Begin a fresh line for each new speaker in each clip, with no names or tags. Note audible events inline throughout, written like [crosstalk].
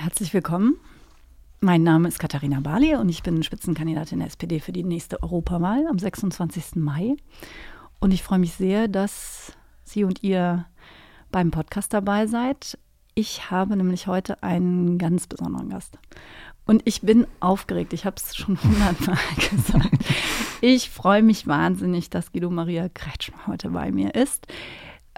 Herzlich willkommen. Mein Name ist Katharina Barley und ich bin Spitzenkandidatin der SPD für die nächste Europawahl am 26. Mai. Und ich freue mich sehr, dass Sie und ihr beim Podcast dabei seid. Ich habe nämlich heute einen ganz besonderen Gast. Und ich bin aufgeregt. Ich habe es schon hundertmal [laughs] gesagt. Ich freue mich wahnsinnig, dass Guido Maria Kretschmer heute bei mir ist.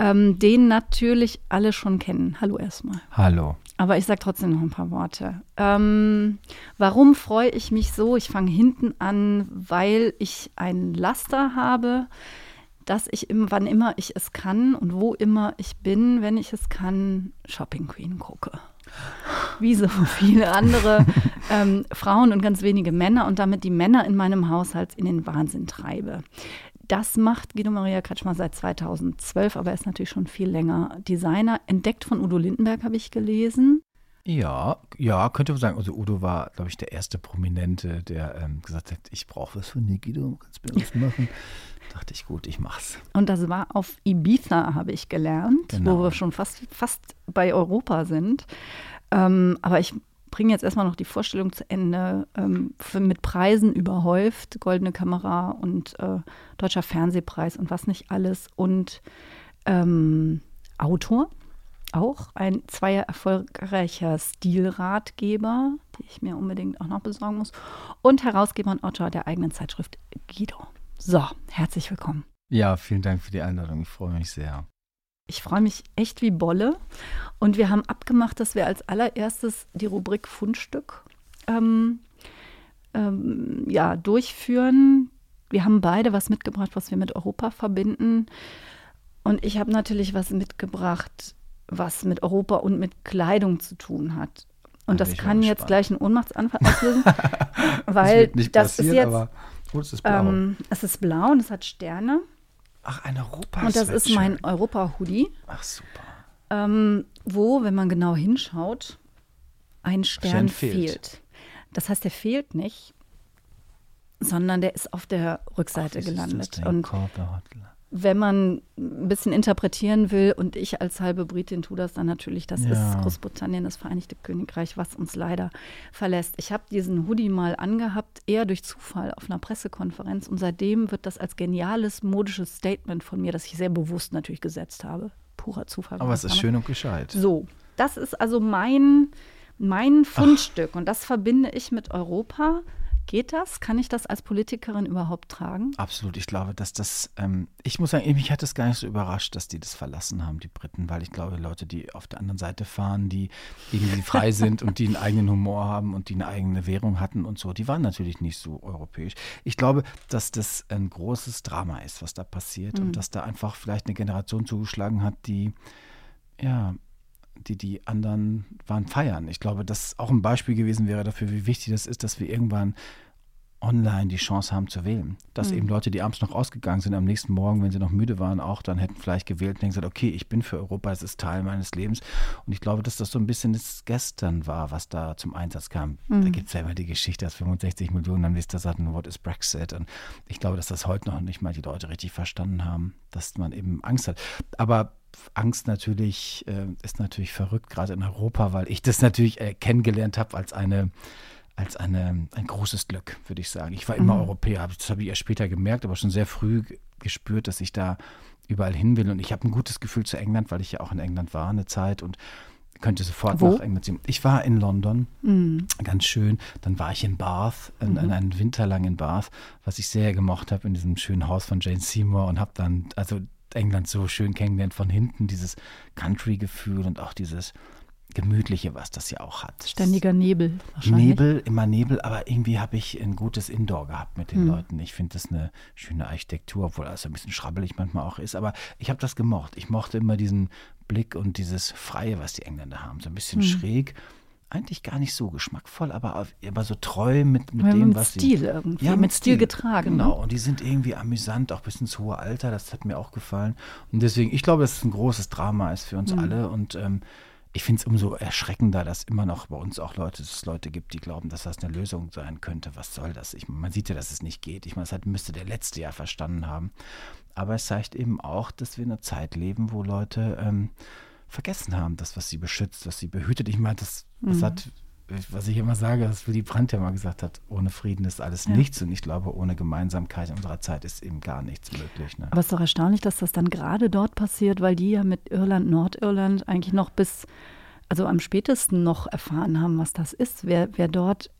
Ähm, den natürlich alle schon kennen. Hallo erstmal.
Hallo.
Aber ich sage trotzdem noch ein paar Worte. Ähm, warum freue ich mich so? Ich fange hinten an, weil ich ein Laster habe, dass ich, im, wann immer ich es kann und wo immer ich bin, wenn ich es kann, Shopping Queen gucke. Wie so viele andere [laughs] ähm, Frauen und ganz wenige Männer und damit die Männer in meinem Haushalt in den Wahnsinn treibe. Das macht Guido Maria Kretschmer seit 2012, aber er ist natürlich schon viel länger Designer. Entdeckt von Udo Lindenberg, habe ich gelesen.
Ja, ja, könnte man sagen. Also Udo war, glaube ich, der erste Prominente, der ähm, gesagt hat, ich brauche was von dir, Guido, kannst du mir was machen? [laughs] dachte ich, gut, ich mach's.
Und das war auf Ibiza, habe ich gelernt, genau. wo wir schon fast, fast bei Europa sind. Ähm, aber ich bringe jetzt erstmal noch die Vorstellung zu Ende. Ähm, für, mit Preisen überhäuft, Goldene Kamera und äh, Deutscher Fernsehpreis und was nicht alles. Und ähm, Autor, auch ein zweier erfolgreicher Stilratgeber, die ich mir unbedingt auch noch besorgen muss. Und Herausgeber und Autor der eigenen Zeitschrift Guido. So, herzlich willkommen.
Ja, vielen Dank für die Einladung. Ich freue mich sehr.
Ich freue mich echt wie Bolle. Und wir haben abgemacht, dass wir als allererstes die Rubrik Fundstück ähm, ähm, ja, durchführen. Wir haben beide was mitgebracht, was wir mit Europa verbinden. Und ich habe natürlich was mitgebracht, was mit Europa und mit Kleidung zu tun hat. Und das kann jetzt gleich einen Ohnmachtsanfall auslösen, [laughs] weil das, das ist jetzt. Aber, gut, es ist blau. Ähm, es ist blau und es hat Sterne.
Ach, ein europa
Und das ist mein Europa-Hoodie.
Ach, super.
Ähm, wo, wenn man genau hinschaut, ein Stern, Stern fehlt. fehlt. Das heißt, der fehlt nicht, sondern der ist auf der Rückseite Ach, gelandet. Und wenn man ein bisschen interpretieren will, und ich als halbe Britin tue das dann natürlich, das ja. ist Großbritannien, das Vereinigte Königreich, was uns leider verlässt. Ich habe diesen Hoodie mal angehabt, eher durch Zufall auf einer Pressekonferenz und seitdem wird das als geniales modisches Statement von mir, das ich sehr bewusst natürlich gesetzt habe. Purer Zufall.
Aber es ist schön und gescheit.
So, das ist also mein, mein Fundstück Ach. und das verbinde ich mit Europa Geht das? Kann ich das als Politikerin überhaupt tragen?
Absolut. Ich glaube, dass das, ähm, ich muss sagen, mich hat es gar nicht so überrascht, dass die das verlassen haben, die Briten, weil ich glaube, Leute, die auf der anderen Seite fahren, die irgendwie frei [laughs] sind und die einen eigenen Humor haben und die eine eigene Währung hatten und so, die waren natürlich nicht so europäisch. Ich glaube, dass das ein großes Drama ist, was da passiert mhm. und dass da einfach vielleicht eine Generation zugeschlagen hat, die, ja, die die anderen waren feiern. Ich glaube, dass auch ein Beispiel gewesen wäre dafür, wie wichtig das ist, dass wir irgendwann online die Chance haben zu wählen. Dass mhm. eben Leute, die abends noch ausgegangen sind, am nächsten Morgen, wenn sie noch müde waren, auch dann hätten vielleicht gewählt und gesagt, okay, ich bin für Europa, es ist Teil meines Lebens. Und ich glaube, dass das so ein bisschen das gestern war, was da zum Einsatz kam. Mhm. Da gibt es ja immer die Geschichte, dass 65 Millionen am nächsten sagten, what is Brexit? Und ich glaube, dass das heute noch nicht mal die Leute richtig verstanden haben, dass man eben Angst hat. Aber Angst natürlich äh, ist natürlich verrückt, gerade in Europa, weil ich das natürlich äh, kennengelernt habe als eine als eine, ein großes Glück, würde ich sagen. Ich war immer mhm. Europäer, das habe ich erst später gemerkt, aber schon sehr früh gespürt, dass ich da überall hin will. Und ich habe ein gutes Gefühl zu England, weil ich ja auch in England war eine Zeit und könnte sofort Wo? nach England ziehen. Ich war in London, mhm. ganz schön. Dann war ich in Bath, in, mhm. in einen Winter lang in Bath, was ich sehr gemocht habe in diesem schönen Haus von Jane Seymour und habe dann, also England so schön kennengelernt von hinten, dieses Country-Gefühl und auch dieses Gemütliche, was das ja auch hat.
Ständiger Nebel wahrscheinlich.
Nebel, immer Nebel, aber irgendwie habe ich ein gutes Indoor gehabt mit den hm. Leuten. Ich finde das eine schöne Architektur, obwohl das ein bisschen schrabbelig manchmal auch ist. Aber ich habe das gemocht. Ich mochte immer diesen Blick und dieses Freie, was die Engländer haben. So ein bisschen hm. schräg eigentlich gar nicht so geschmackvoll, aber, aber so treu mit, mit dem,
mit
was
Stil sie. Irgendwie, ja, mit Stil, Stil getragen.
Genau, ne? und die sind irgendwie amüsant, auch bis ins hohe Alter, das hat mir auch gefallen. Und deswegen, ich glaube, dass es ein großes Drama ist für uns mhm. alle und ähm, ich finde es umso erschreckender, dass immer noch bei uns auch Leute, es Leute gibt, die glauben, dass das eine Lösung sein könnte. Was soll das? Ich, man sieht ja, dass es nicht geht. Ich meine, das hat, müsste der letzte Jahr verstanden haben. Aber es zeigt eben auch, dass wir in einer Zeit leben, wo Leute ähm, vergessen haben, das, was sie beschützt, was sie behütet. Ich meine, das, das mhm. hat was ich immer sage, was Willy Brandt ja mal gesagt hat, ohne Frieden ist alles ja. nichts. Und ich glaube, ohne Gemeinsamkeit in unserer Zeit ist eben gar nichts möglich. Ne?
Aber es ist doch erstaunlich, dass das dann gerade dort passiert, weil die ja mit Irland, Nordirland eigentlich noch bis, also am spätesten noch erfahren haben, was das ist. Wer, wer dort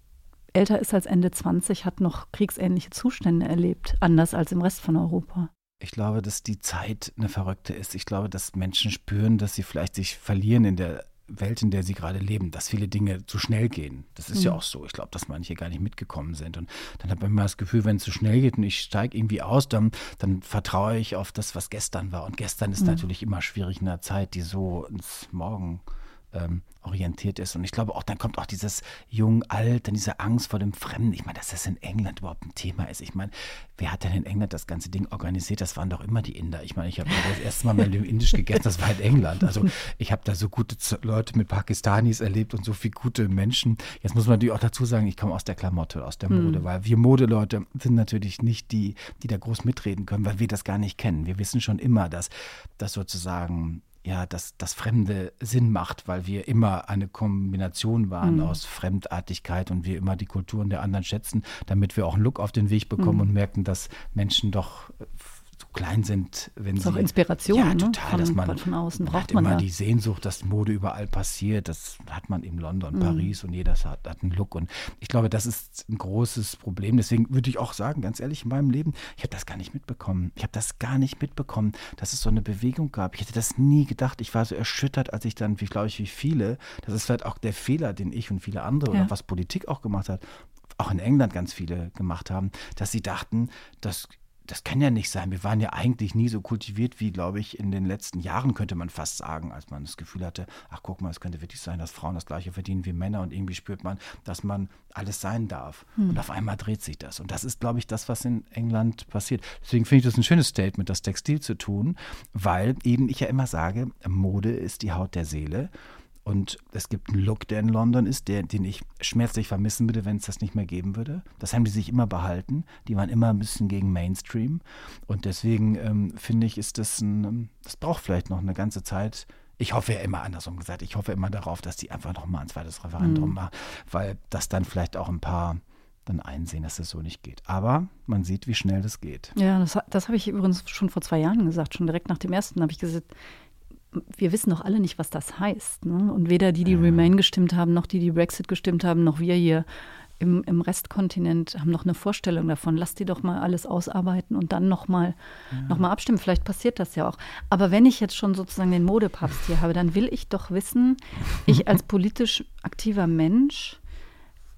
älter ist als Ende 20, hat noch kriegsähnliche Zustände erlebt, anders als im Rest von Europa.
Ich glaube, dass die Zeit eine verrückte ist. Ich glaube, dass Menschen spüren, dass sie vielleicht sich verlieren in der Welt, in der sie gerade leben, dass viele Dinge zu schnell gehen. Das ist mhm. ja auch so. Ich glaube, dass manche gar nicht mitgekommen sind. Und dann hat man immer das Gefühl, wenn es zu schnell geht und ich steige irgendwie aus, dann, dann vertraue ich auf das, was gestern war. Und gestern ist mhm. natürlich immer schwierig in einer Zeit, die so ins Morgen ähm, orientiert ist. Und ich glaube auch, dann kommt auch dieses Jung, Alt, dann diese Angst vor dem Fremden. Ich meine, dass das in England überhaupt ein Thema ist. Ich meine, wer hat denn in England das ganze Ding organisiert? Das waren doch immer die Inder. Ich meine, ich habe das erste Mal mit dem Indisch gegessen, das war in England. Also ich habe da so gute Leute mit Pakistanis erlebt und so viele gute Menschen. Jetzt muss man natürlich auch dazu sagen, ich komme aus der Klamotte, aus der Mode, mhm. weil wir Modeleute sind natürlich nicht die, die da groß mitreden können, weil wir das gar nicht kennen. Wir wissen schon immer, dass das sozusagen ja, dass das Fremde Sinn macht, weil wir immer eine Kombination waren mhm. aus Fremdartigkeit und wir immer die Kulturen der anderen schätzen, damit wir auch einen Look auf den Weg bekommen mhm. und merken, dass Menschen doch klein sind, wenn
das
sie.
Ist auch Inspiration,
ja, total,
ne? von,
dass man,
von außen
man
braucht man
immer
da.
die Sehnsucht, dass Mode überall passiert. Das hat man in London, mhm. Paris und jeder hat, hat einen Look. Und ich glaube, das ist ein großes Problem. Deswegen würde ich auch sagen, ganz ehrlich, in meinem Leben, ich habe das gar nicht mitbekommen. Ich habe das gar nicht mitbekommen, dass es so eine Bewegung gab. Ich hätte das nie gedacht. Ich war so erschüttert, als ich dann, wie glaube ich, wie viele, das ist vielleicht auch der Fehler, den ich und viele andere ja. oder was Politik auch gemacht hat, auch in England ganz viele gemacht haben, dass sie dachten, dass das kann ja nicht sein. Wir waren ja eigentlich nie so kultiviert wie, glaube ich, in den letzten Jahren, könnte man fast sagen, als man das Gefühl hatte, ach guck mal, es könnte wirklich sein, dass Frauen das gleiche verdienen wie Männer und irgendwie spürt man, dass man alles sein darf. Hm. Und auf einmal dreht sich das. Und das ist, glaube ich, das, was in England passiert. Deswegen finde ich das ein schönes Statement, das Textil zu tun, weil eben ich ja immer sage, Mode ist die Haut der Seele. Und es gibt einen Look, der in London ist, der, den ich schmerzlich vermissen würde, wenn es das nicht mehr geben würde. Das haben die sich immer behalten. Die waren immer ein bisschen gegen Mainstream. Und deswegen ähm, finde ich, ist das ein, ähm, das braucht vielleicht noch eine ganze Zeit. Ich hoffe ja immer andersrum gesagt, ich hoffe immer darauf, dass die einfach noch mal ein zweites Referendum mhm. machen, weil das dann vielleicht auch ein paar dann einsehen, dass das so nicht geht. Aber man sieht, wie schnell das geht.
Ja, das, das habe ich übrigens schon vor zwei Jahren gesagt. Schon direkt nach dem ersten habe ich gesagt, wir wissen doch alle nicht, was das heißt. Ne? Und weder die, die. Remain gestimmt haben, noch die, die Brexit gestimmt haben, noch wir hier im, im Restkontinent haben noch eine Vorstellung davon. Lass die doch mal alles ausarbeiten und dann nochmal ja. noch abstimmen. Vielleicht passiert das ja auch. Aber wenn ich jetzt schon sozusagen den Modepapst hier habe, dann will ich doch wissen, ich [laughs] als politisch aktiver Mensch,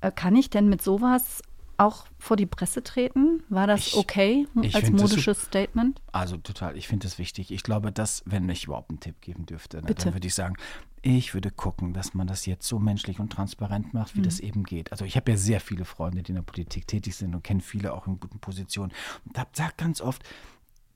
äh, kann ich denn mit sowas auch vor die Presse treten? War das ich, okay ich als modisches das, Statement?
Also total, ich finde das wichtig. Ich glaube, dass, wenn ich überhaupt einen Tipp geben dürfte, ne, dann würde ich sagen, ich würde gucken, dass man das jetzt so menschlich und transparent macht, wie mhm. das eben geht. Also ich habe ja sehr viele Freunde, die in der Politik tätig sind und kenne viele auch in guten Positionen. Und da sagt ganz oft,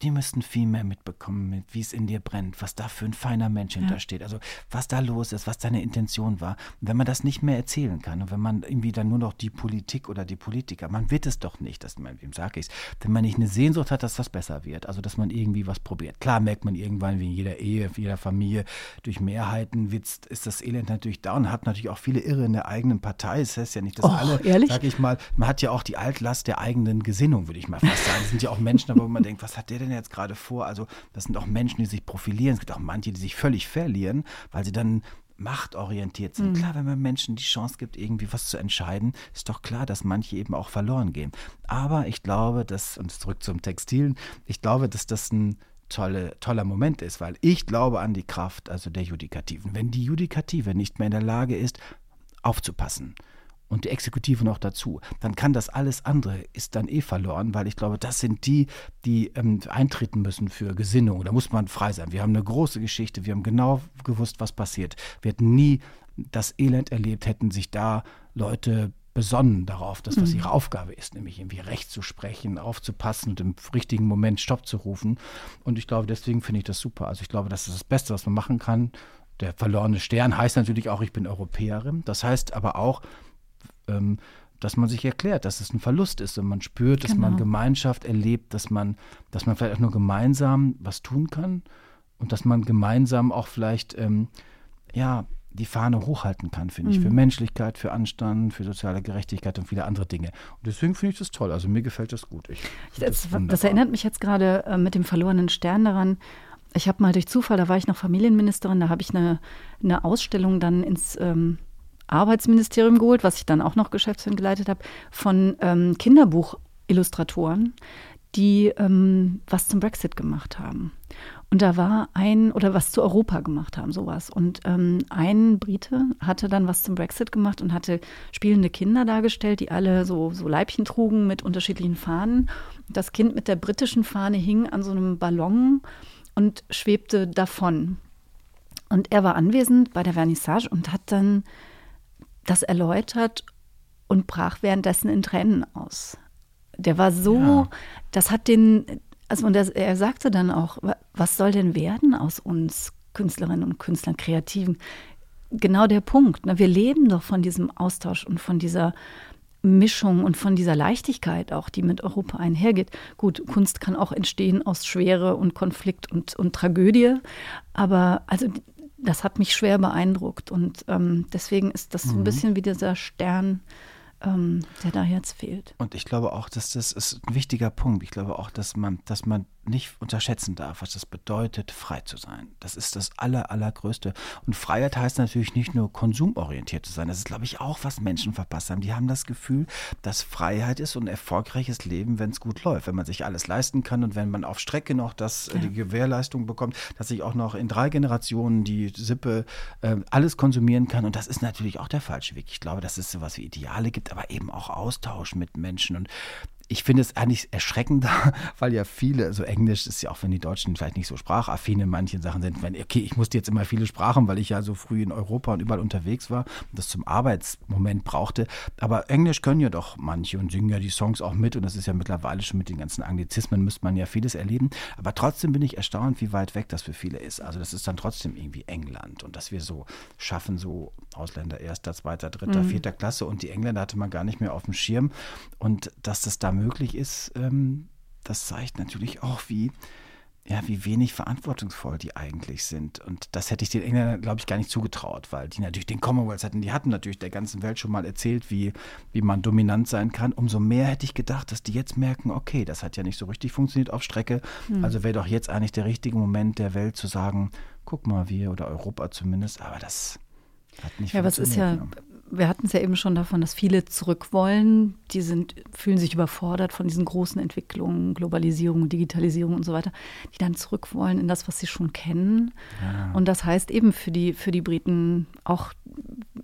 die müssten viel mehr mitbekommen, mit, wie es in dir brennt, was da für ein feiner Mensch ja. hintersteht. Also was da los ist, was deine Intention war. Und wenn man das nicht mehr erzählen kann und wenn man irgendwie dann nur noch die Politik oder die Politiker, man wird es doch nicht, das, wem sage ich es, wenn man nicht eine Sehnsucht hat, dass was besser wird, also dass man irgendwie was probiert. Klar merkt man irgendwann, wie in jeder Ehe, in jeder Familie, durch Mehrheiten ist das Elend natürlich da und hat natürlich auch viele Irre in der eigenen Partei. Das heißt ja nicht, dass
oh,
alle,
ehrlich?
sag ich mal, man hat ja auch die Altlast der eigenen Gesinnung, würde ich mal fast sagen. Es sind ja auch Menschen, wo man denkt, was hat der denn denn jetzt gerade vor? Also, das sind auch Menschen, die sich profilieren. Es gibt auch manche, die sich völlig verlieren, weil sie dann machtorientiert sind. Mhm. Klar, wenn man Menschen die Chance gibt, irgendwie was zu entscheiden, ist doch klar, dass manche eben auch verloren gehen. Aber ich glaube, dass, und zurück zum Textilen, ich glaube, dass das ein tolle, toller Moment ist, weil ich glaube an die Kraft also der Judikativen. Wenn die Judikative nicht mehr in der Lage ist, aufzupassen, und die Exekutive noch dazu, dann kann das alles andere ist dann eh verloren, weil ich glaube, das sind die, die ähm, eintreten müssen für Gesinnung. Da muss man frei sein. Wir haben eine große Geschichte, wir haben genau gewusst, was passiert. Wir hätten nie das Elend erlebt, hätten sich da Leute besonnen darauf, dass das mhm. ihre Aufgabe ist, nämlich irgendwie Recht zu sprechen, aufzupassen und im richtigen Moment Stopp zu rufen. Und ich glaube, deswegen finde ich das super. Also ich glaube, das ist das Beste, was man machen kann. Der verlorene Stern heißt natürlich auch, ich bin Europäerin. Das heißt aber auch, ähm, dass man sich erklärt, dass es ein Verlust ist und man spürt, dass genau. man Gemeinschaft erlebt, dass man, dass man vielleicht auch nur gemeinsam was tun kann und dass man gemeinsam auch vielleicht, ähm, ja, die Fahne hochhalten kann, finde ich, für mhm. Menschlichkeit, für Anstand, für soziale Gerechtigkeit und viele andere Dinge. Und deswegen finde ich das toll. Also mir gefällt das gut. Ich,
das, das, erinnert mich jetzt gerade äh, mit dem verlorenen Stern daran. Ich habe mal durch Zufall, da war ich noch Familienministerin, da habe ich eine, eine Ausstellung dann ins ähm, Arbeitsministerium geholt, was ich dann auch noch geschäftsführend geleitet habe, von ähm, Kinderbuchillustratoren, die ähm, was zum Brexit gemacht haben. Und da war ein, oder was zu Europa gemacht haben, sowas. Und ähm, ein Brite hatte dann was zum Brexit gemacht und hatte spielende Kinder dargestellt, die alle so, so Leibchen trugen mit unterschiedlichen Fahnen. Das Kind mit der britischen Fahne hing an so einem Ballon und schwebte davon. Und er war anwesend bei der Vernissage und hat dann das erläutert und brach währenddessen in Tränen aus. Der war so, ja. das hat den, also und er, er sagte dann auch, was soll denn werden aus uns Künstlerinnen und Künstlern, Kreativen? Genau der Punkt. Ne? Wir leben doch von diesem Austausch und von dieser Mischung und von dieser Leichtigkeit auch, die mit Europa einhergeht. Gut, Kunst kann auch entstehen aus Schwere und Konflikt und, und Tragödie, aber also das hat mich schwer beeindruckt und ähm, deswegen ist das so ein mhm. bisschen wie dieser Stern, ähm, der da jetzt fehlt.
Und ich glaube auch, dass das ist ein wichtiger Punkt. Ich glaube auch, dass man, dass man nicht unterschätzen darf, was das bedeutet, frei zu sein. Das ist das aller, allergrößte. Und Freiheit heißt natürlich nicht nur konsumorientiert zu sein. Das ist, glaube ich, auch, was Menschen verpasst haben. Die haben das Gefühl, dass Freiheit ist und erfolgreiches Leben, wenn es gut läuft, wenn man sich alles leisten kann und wenn man auf Strecke noch das, äh, ja. die Gewährleistung bekommt, dass ich auch noch in drei Generationen die Sippe äh, alles konsumieren kann. Und das ist natürlich auch der falsche Weg. Ich glaube, dass es sowas wie Ideale gibt, aber eben auch Austausch mit Menschen. Und ich finde es eigentlich erschreckender, [laughs] weil ja viele, also Englisch ist ja auch, wenn die Deutschen vielleicht nicht so sprachaffin in manchen Sachen sind, wenn, okay, ich musste jetzt immer viele Sprachen, weil ich ja so früh in Europa und überall unterwegs war und das zum Arbeitsmoment brauchte. Aber Englisch können ja doch manche und singen ja die Songs auch mit und das ist ja mittlerweile schon mit den ganzen Anglizismen, müsste man ja vieles erleben. Aber trotzdem bin ich erstaunt, wie weit weg das für viele ist. Also das ist dann trotzdem irgendwie England und dass wir so schaffen, so Ausländer erster, zweiter, dritter, mhm. vierter Klasse und die Engländer hatte man gar nicht mehr auf dem Schirm und dass das da möglich ist, ähm, das zeigt natürlich auch, wie, ja, wie wenig verantwortungsvoll die eigentlich sind. Und das hätte ich den Engländern, glaube ich, gar nicht zugetraut, weil die natürlich den Commonwealth hatten, die hatten natürlich der ganzen Welt schon mal erzählt, wie, wie man dominant sein kann. Umso mehr hätte ich gedacht, dass die jetzt merken, okay, das hat ja nicht so richtig funktioniert auf Strecke. Mhm. Also wäre doch jetzt eigentlich der richtige Moment der Welt zu sagen, guck mal, wir oder Europa zumindest, aber das hat nicht
ja, funktioniert. Ja, was ist ja, ja wir hatten es ja eben schon davon, dass viele zurück wollen. Die sind, fühlen sich überfordert von diesen großen Entwicklungen, Globalisierung, Digitalisierung und so weiter, die dann zurück wollen in das, was sie schon kennen. Ja. Und das heißt eben für die, für die Briten auch,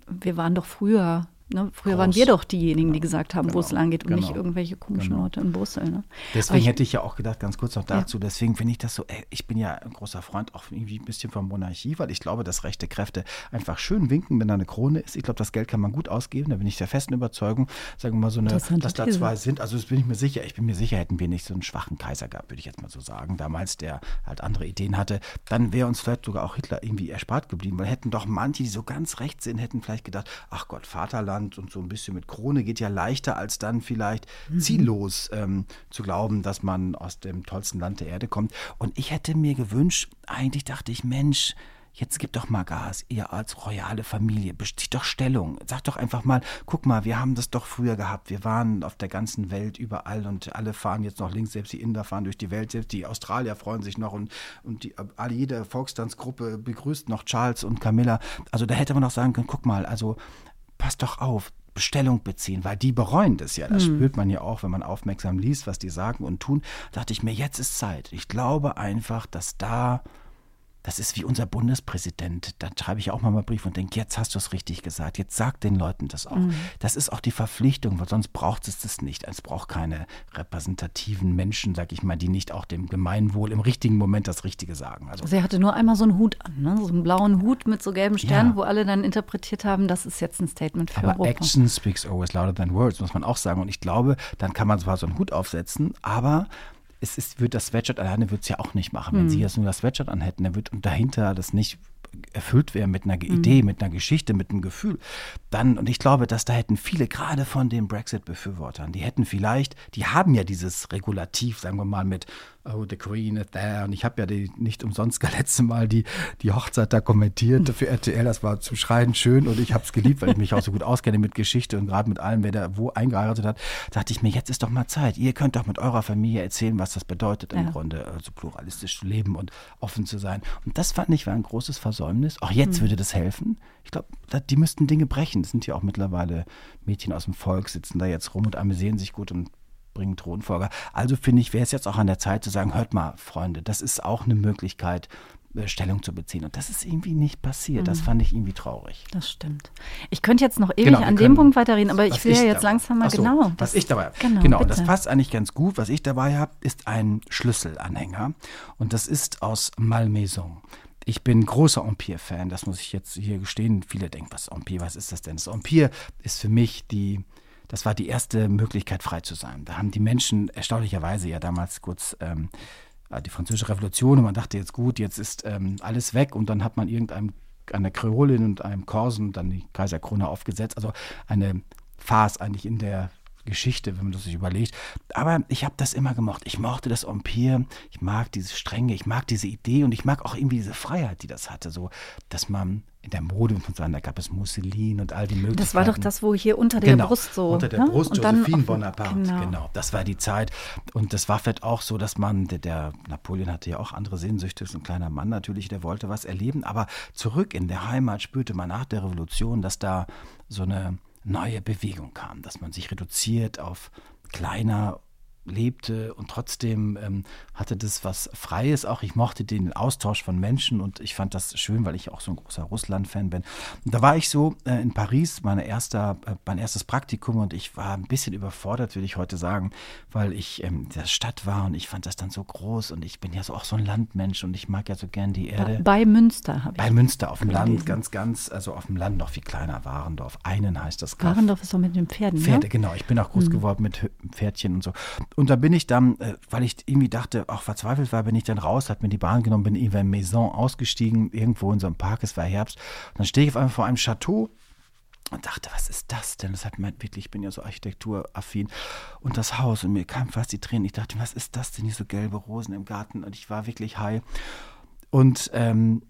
wir waren doch früher Ne? Früher Groß. waren wir doch diejenigen, die gesagt haben, genau. wo es lang geht und genau. nicht irgendwelche komischen genau. Leute in Brüssel. Ne?
Deswegen ich, hätte ich ja auch gedacht, ganz kurz noch dazu, ja. deswegen finde ich das so, ey, ich bin ja ein großer Freund auch irgendwie ein bisschen von Monarchie, weil ich glaube, dass rechte Kräfte einfach schön winken, wenn da eine Krone ist. Ich glaube, das Geld kann man gut ausgeben, da bin ich der festen Überzeugung, sagen wir mal so eine, dass da zwei sind. Also das bin ich mir sicher, ich bin mir sicher, hätten wir nicht so einen schwachen Kaiser gehabt, würde ich jetzt mal so sagen, damals, der halt andere Ideen hatte, dann wäre uns vielleicht sogar auch Hitler irgendwie erspart geblieben, weil hätten doch manche, die so ganz rechts sind, hätten vielleicht gedacht, ach Gott, Vaterland und so ein bisschen mit Krone geht ja leichter als dann vielleicht mhm. ziellos ähm, zu glauben, dass man aus dem tollsten Land der Erde kommt. Und ich hätte mir gewünscht, eigentlich dachte ich, Mensch, jetzt gib doch mal Gas, ihr als royale Familie, bezieht doch Stellung. Sag doch einfach mal, guck mal, wir haben das doch früher gehabt. Wir waren auf der ganzen Welt überall und alle fahren jetzt noch links, selbst die Inder fahren durch die Welt, selbst die Australier freuen sich noch und, und die, alle, jede Volkstanzgruppe begrüßt noch Charles und Camilla. Also da hätte man doch sagen können, guck mal, also passt doch auf, Stellung beziehen, weil die bereuen das ja. Das mhm. spürt man ja auch, wenn man aufmerksam liest, was die sagen und tun. Da dachte ich mir, jetzt ist Zeit. Ich glaube einfach, dass da das ist wie unser Bundespräsident. Da schreibe ich auch mal einen Brief und denke, jetzt hast du es richtig gesagt. Jetzt sag den Leuten das auch. Mhm. Das ist auch die Verpflichtung, weil sonst braucht es das nicht. Es braucht keine repräsentativen Menschen, sag ich mal, die nicht auch dem Gemeinwohl im richtigen Moment das Richtige sagen.
Also, also er hatte nur einmal so einen Hut an, ne? so einen blauen Hut mit so gelben Sternen, ja. wo alle dann interpretiert haben, das ist jetzt ein Statement für
Aber
Europa.
Action speaks always louder than words, muss man auch sagen. Und ich glaube, dann kann man zwar so einen Hut aufsetzen, aber es ist, wird das Sweatshirt alleine wird es ja auch nicht machen. Wenn mhm. sie jetzt nur das Sweatshirt anhätten, dann wird dahinter das nicht erfüllt wäre mit einer mhm. Idee, mit einer Geschichte, mit einem Gefühl, dann, und ich glaube, dass da hätten viele, gerade von den Brexit-Befürwortern, die hätten vielleicht, die haben ja dieses Regulativ, sagen wir mal, mit oh, the Queen is there. Und ich habe ja die, nicht umsonst das [laughs] letzte Mal die, die Hochzeit da kommentiert für RTL. Das war zum Schreien schön und ich habe es geliebt, weil ich mich auch so gut auskenne mit Geschichte und gerade mit allem, wer da wo eingeheiratet hat. Da dachte ich mir, jetzt ist doch mal Zeit. Ihr könnt doch mit eurer Familie erzählen, was das bedeutet im ja. Grunde, also pluralistisch zu leben und offen zu sein. Und das fand ich war ein großes Versäumnis. Auch jetzt mhm. würde das helfen. Ich glaube, die müssten Dinge brechen. Es sind ja auch mittlerweile Mädchen aus dem Volk, sitzen da jetzt rum und amüsieren sich gut und bringen Thronfolger. Also finde ich, wäre es jetzt auch an der Zeit zu sagen, hört mal, Freunde, das ist auch eine Möglichkeit, äh, Stellung zu beziehen. Und das ist irgendwie nicht passiert. Das mhm. fand ich irgendwie traurig.
Das stimmt. Ich könnte jetzt noch ewig genau, an dem Punkt weiterreden, aber ich will ja jetzt dabei, langsam mal
so,
genau.
Was das, ich dabei habe. Genau, genau das passt eigentlich ganz gut. Was ich dabei habe, ist ein Schlüsselanhänger. Und das ist aus Malmaison. Ich bin großer Empire-Fan, das muss ich jetzt hier gestehen. Viele denken, was Empire, was ist das denn? Das Empire ist für mich die das war die erste Möglichkeit, frei zu sein. Da haben die Menschen erstaunlicherweise ja damals kurz ähm, äh, die französische Revolution und man dachte jetzt gut, jetzt ist ähm, alles weg und dann hat man irgendeinem eine Kreolin und einem Korsen dann die Kaiserkrone aufgesetzt. Also eine Farce eigentlich in der Geschichte, wenn man das sich überlegt. Aber ich habe das immer gemocht. Ich mochte das Empire, ich mag diese Strenge, ich mag diese Idee und ich mag auch irgendwie diese Freiheit, die das hatte. So, dass man in der Mode und so, da gab es Musselin und all die Möglichkeiten.
Das war doch das, wo hier unter der
genau,
Brust so.
Unter der ne? Brust Josephine Bonaparte, genau. genau. Das war die Zeit. Und das war vielleicht auch so, dass man, der, der, Napoleon hatte ja auch andere Sehnsüchte, ist ein kleiner Mann natürlich, der wollte was erleben. Aber zurück in der Heimat spürte man nach der Revolution, dass da so eine neue Bewegung kam, dass man sich reduziert auf kleiner lebte und trotzdem ähm, hatte das was Freies auch. Ich mochte den Austausch von Menschen und ich fand das schön, weil ich auch so ein großer Russland-Fan bin. Und da war ich so äh, in Paris, meine erster, äh, mein erstes Praktikum und ich war ein bisschen überfordert, würde ich heute sagen, weil ich ähm, in der Stadt war und ich fand das dann so groß und ich bin ja so auch so ein Landmensch und ich mag ja so gern die Erde.
Bei Münster habe
ich. Bei Münster auf dem gelesen. Land, ganz, ganz, also auf dem Land noch viel kleiner, Warendorf. Einen heißt das.
Warendorf ist doch mit den Pferden,
Pferde,
ne?
genau. Ich bin auch groß mhm. geworden mit Pferdchen und so. Und da bin ich dann, äh, weil ich irgendwie dachte, auch verzweifelt war, bin ich dann raus, hat mir die Bahn genommen, bin in Maison ausgestiegen, irgendwo in so einem Park, es war Herbst. Und dann stehe ich auf einmal vor einem Chateau und dachte, was ist das denn? Das hat mir wirklich, ich bin ja so architekturaffin. Und das Haus und mir kamen fast die Tränen. Ich dachte, was ist das denn hier so gelbe Rosen im Garten? Und ich war wirklich high. Und ähm,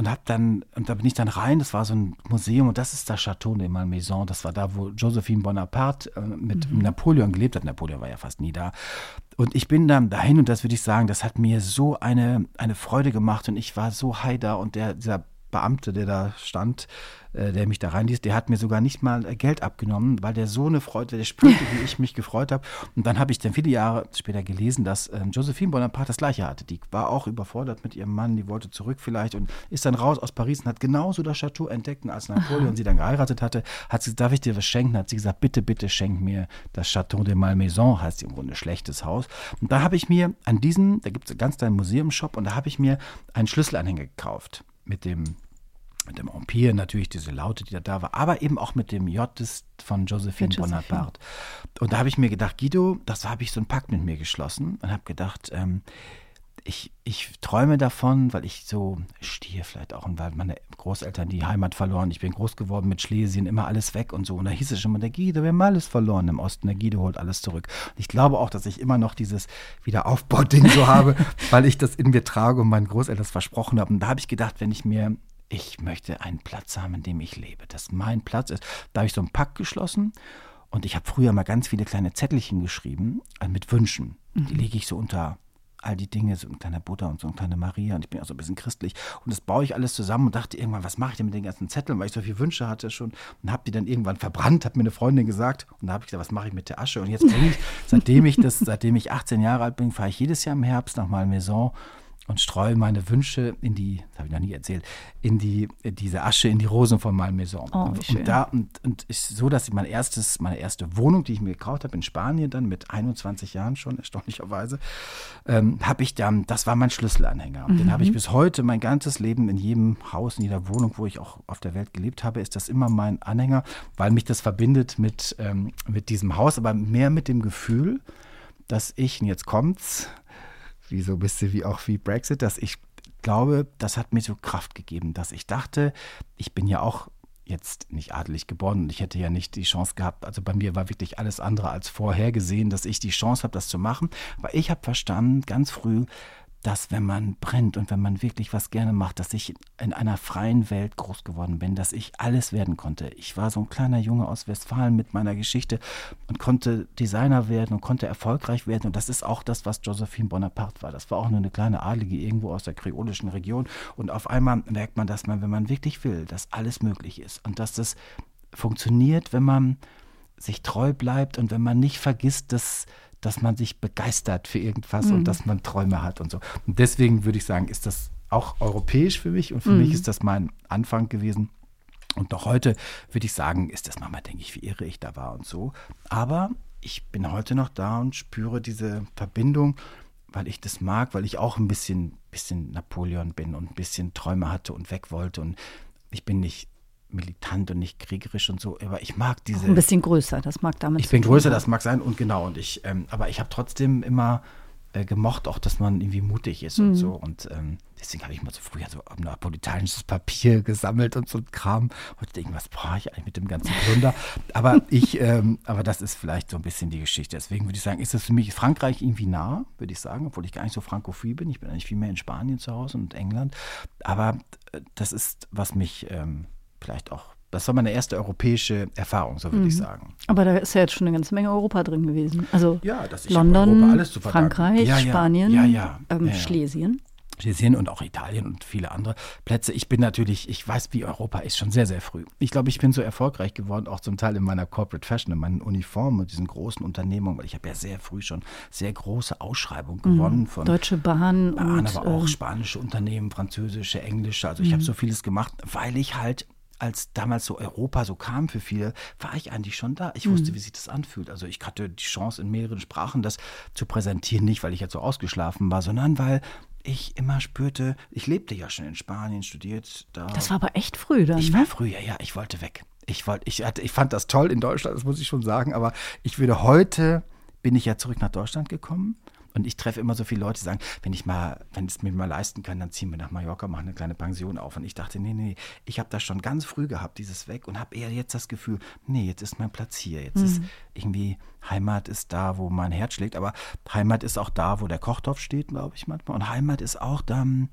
und hab dann und da bin ich dann rein. Das war so ein Museum und das ist das Chateau de Malmaison. Das war da, wo Josephine Bonaparte äh, mit mhm. Napoleon gelebt hat. Napoleon war ja fast nie da. Und ich bin dann dahin und das würde ich sagen, das hat mir so eine eine Freude gemacht und ich war so high da und der dieser Beamte, der da stand, äh, der mich da reinließ, der hat mir sogar nicht mal Geld abgenommen, weil der so eine Freude, der spürte, wie ich mich gefreut habe. Und dann habe ich dann viele Jahre später gelesen, dass äh, Josephine Bonaparte das Gleiche hatte. Die war auch überfordert mit ihrem Mann, die wollte zurück vielleicht und ist dann raus aus Paris und hat genauso das Chateau entdeckt. Und als Napoleon sie dann geheiratet hatte, hat sie, darf ich dir was schenken? Hat sie gesagt, bitte, bitte schenk mir das Chateau de Malmaison, heißt im Grunde schlechtes Haus. Und da habe ich mir an diesem, da gibt es ganz deinen Museumshop und da habe ich mir einen Schlüsselanhänger gekauft mit dem mit dem Empire natürlich diese Laute, die da war, aber eben auch mit dem J des, von Josephine Bonaparte. Und da habe ich mir gedacht, Guido, das habe ich so einen Pakt mit mir geschlossen und habe gedacht, ähm, ich, ich träume davon, weil ich so stehe vielleicht auch weil meine Großeltern die Heimat verloren. Ich bin groß geworden mit Schlesien, immer alles weg und so. Und da hieß es schon mal, der Guido, wir haben alles verloren im Osten. Der Guido holt alles zurück. Und ich glaube auch, dass ich immer noch dieses Wiederaufbau-Ding so habe, [laughs] weil ich das in mir trage und meinen Großeltern das versprochen habe. Und da habe ich gedacht, wenn ich mir ich möchte einen Platz haben, in dem ich lebe, dass mein Platz ist. Da habe ich so einen Pakt geschlossen und ich habe früher mal ganz viele kleine Zettelchen geschrieben äh, mit Wünschen. Mhm. Die lege ich so unter all die Dinge, so ein kleiner Buddha und so ein kleiner Maria und ich bin auch so ein bisschen christlich. Und das baue ich alles zusammen und dachte irgendwann, was mache ich denn mit den ganzen Zetteln, weil ich so viele Wünsche hatte schon. Und habe die dann irgendwann verbrannt, hat mir eine Freundin gesagt. Und da habe ich gesagt, was mache ich mit der Asche? Und jetzt bringe ich, [laughs] seitdem ich das, seitdem ich 18 Jahre alt bin, fahre ich jedes Jahr im Herbst nach Malmaison und streue meine Wünsche in die, das habe ich noch nie erzählt, in die, diese Asche in die Rosen von Malmaison.
Oh,
und, und da und, und ist so, dass ich mein erstes, meine erste Wohnung, die ich mir gekauft habe in Spanien, dann mit 21 Jahren schon [laughs] erstaunlicherweise, ähm, habe ich dann, das war mein Schlüsselanhänger. Mhm. Den habe ich bis heute mein ganzes Leben in jedem Haus, in jeder Wohnung, wo ich auch auf der Welt gelebt habe, ist das immer mein Anhänger, weil mich das verbindet mit, ähm, mit diesem Haus, aber mehr mit dem Gefühl, dass ich, und jetzt kommt's, wie so ein bisschen wie auch wie Brexit, dass ich glaube, das hat mir so Kraft gegeben, dass ich dachte, ich bin ja auch jetzt nicht adelig geboren und ich hätte ja nicht die Chance gehabt. Also bei mir war wirklich alles andere als vorhergesehen, dass ich die Chance habe, das zu machen. Aber ich habe verstanden, ganz früh, dass wenn man brennt und wenn man wirklich was gerne macht, dass ich in einer freien Welt groß geworden bin, dass ich alles werden konnte. Ich war so ein kleiner Junge aus Westfalen mit meiner Geschichte und konnte Designer werden und konnte erfolgreich werden. Und das ist auch das, was Josephine Bonaparte war. Das war auch nur eine kleine Adlige irgendwo aus der kreolischen Region. Und auf einmal merkt man, dass man, wenn man wirklich will, dass alles möglich ist und dass das funktioniert, wenn man sich treu bleibt und wenn man nicht vergisst, dass dass man sich begeistert für irgendwas mhm. und dass man Träume hat und so. Und deswegen würde ich sagen, ist das auch europäisch für mich und für mhm. mich ist das mein Anfang gewesen. Und noch heute würde ich sagen, ist das manchmal, denke ich, wie irre ich da war und so. Aber ich bin heute noch da und spüre diese Verbindung, weil ich das mag, weil ich auch ein bisschen, bisschen Napoleon bin und ein bisschen Träume hatte und weg wollte. Und ich bin nicht militant und nicht kriegerisch und so, aber ich mag diese.
Ein bisschen größer, das mag damit.
Ich bin größer, das mag sein und genau und ich, ähm, aber ich habe trotzdem immer äh, gemocht, auch dass man irgendwie mutig ist mhm. und so und ähm, deswegen habe ich mal so früher so napolitanisches Papier [laughs] gesammelt und so ein Kram. Heute denke was brauche ich eigentlich mit dem ganzen Plunder? aber [laughs] ich, ähm, aber das ist vielleicht so ein bisschen die Geschichte. Deswegen würde ich sagen, ist das für mich Frankreich irgendwie nah, würde ich sagen, obwohl ich gar nicht so frankophil bin. Ich bin eigentlich viel mehr in Spanien zu Hause und England. Aber äh, das ist, was mich ähm, vielleicht auch das war meine erste europäische Erfahrung, so würde mhm. ich sagen.
Aber da ist ja jetzt schon eine ganze Menge Europa drin gewesen. Also
ja,
London, Frankreich, ja, ja, Spanien, ähm, Schlesien.
Schlesien und auch Italien und viele andere Plätze. Ich bin natürlich, ich weiß, wie Europa ist, schon sehr, sehr früh. Ich glaube, ich bin so erfolgreich geworden, auch zum Teil in meiner Corporate Fashion, in meinen Uniformen und diesen großen Unternehmungen, weil ich habe ja sehr früh schon sehr große Ausschreibungen mhm. gewonnen von
Deutsche Bahn,
Bahn und, aber auch äh, spanische Unternehmen, französische, englische. Also ich habe mhm. so vieles gemacht, weil ich halt als damals so Europa so kam für viele, war ich eigentlich schon da. Ich wusste, mhm. wie sich das anfühlt. Also ich hatte die Chance, in mehreren Sprachen das zu präsentieren, nicht weil ich jetzt so ausgeschlafen war, sondern weil ich immer spürte, ich lebte ja schon in Spanien, studiert da.
Das war aber echt früh dann.
Ich war ne? früh, ja, ja, ich wollte weg. Ich wollte, ich hatte, ich fand das toll in Deutschland, das muss ich schon sagen, aber ich würde heute, bin ich ja zurück nach Deutschland gekommen und ich treffe immer so viele Leute, die sagen, wenn ich mal, wenn es mir mal leisten kann, dann ziehen wir nach Mallorca, machen eine kleine Pension auf. Und ich dachte, nee, nee, ich habe das schon ganz früh gehabt, dieses Weg, und habe eher jetzt das Gefühl, nee, jetzt ist mein Platz hier. Jetzt mhm. ist irgendwie Heimat ist da, wo mein Herz schlägt, aber Heimat ist auch da, wo der Kochtopf steht, glaube ich manchmal. Und Heimat ist auch dann,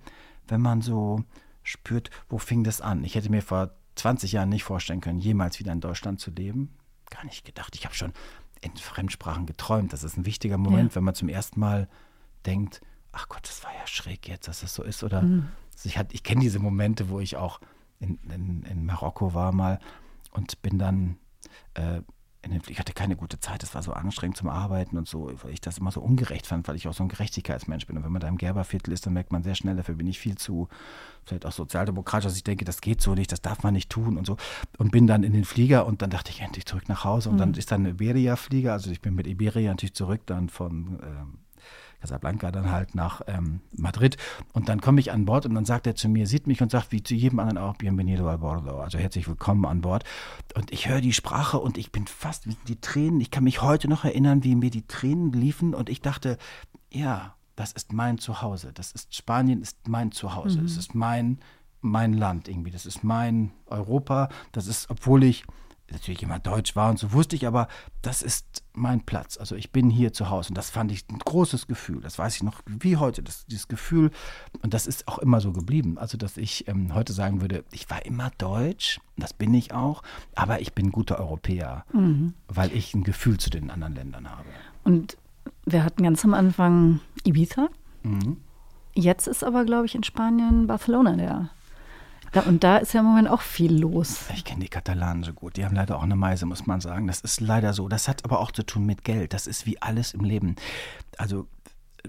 wenn man so spürt, wo fing das an? Ich hätte mir vor 20 Jahren nicht vorstellen können, jemals wieder in Deutschland zu leben. Gar nicht gedacht. Ich habe schon in Fremdsprachen geträumt. Das ist ein wichtiger Moment, ja. wenn man zum ersten Mal denkt, ach Gott, das war ja schräg jetzt, dass das so ist. Oder mhm. ich, ich kenne diese Momente, wo ich auch in, in, in Marokko war mal und bin dann äh, ich hatte keine gute Zeit, es war so anstrengend zum Arbeiten und so, weil ich das immer so ungerecht fand, weil ich auch so ein Gerechtigkeitsmensch bin. Und wenn man da im Gerberviertel ist, dann merkt man sehr schnell, dafür bin ich viel zu, vielleicht auch sozialdemokratisch, dass ich denke, das geht so nicht, das darf man nicht tun und so. Und bin dann in den Flieger und dann dachte ich endlich zurück nach Hause. Und mhm. dann ist dann ein Iberia-Flieger, also ich bin mit Iberia natürlich zurück dann von ähm, Casablanca dann halt nach ähm, Madrid. Und dann komme ich an Bord und dann sagt er zu mir, sieht mich und sagt wie zu jedem anderen auch, bienvenido a bordo, also herzlich willkommen an Bord. Und ich höre die Sprache und ich bin fast, die Tränen, ich kann mich heute noch erinnern, wie mir die Tränen liefen und ich dachte, ja, das ist mein Zuhause, das ist, Spanien ist mein Zuhause, mhm. es ist mein, mein Land irgendwie, das ist mein Europa, das ist, obwohl ich natürlich immer Deutsch war und so wusste ich, aber das ist mein Platz. Also ich bin hier zu Hause und das fand ich ein großes Gefühl. Das weiß ich noch wie heute, das, dieses Gefühl. Und das ist auch immer so geblieben. Also dass ich ähm, heute sagen würde, ich war immer Deutsch, das bin ich auch, aber ich bin guter Europäer, mhm. weil ich ein Gefühl zu den anderen Ländern habe.
Und wir hatten ganz am Anfang Ibiza. Mhm. Jetzt ist aber, glaube ich, in Spanien Barcelona der da, und da ist ja im Moment auch viel los.
Ich kenne die Katalanen so gut. Die haben leider auch eine Meise, muss man sagen. Das ist leider so. Das hat aber auch zu tun mit Geld. Das ist wie alles im Leben. Also,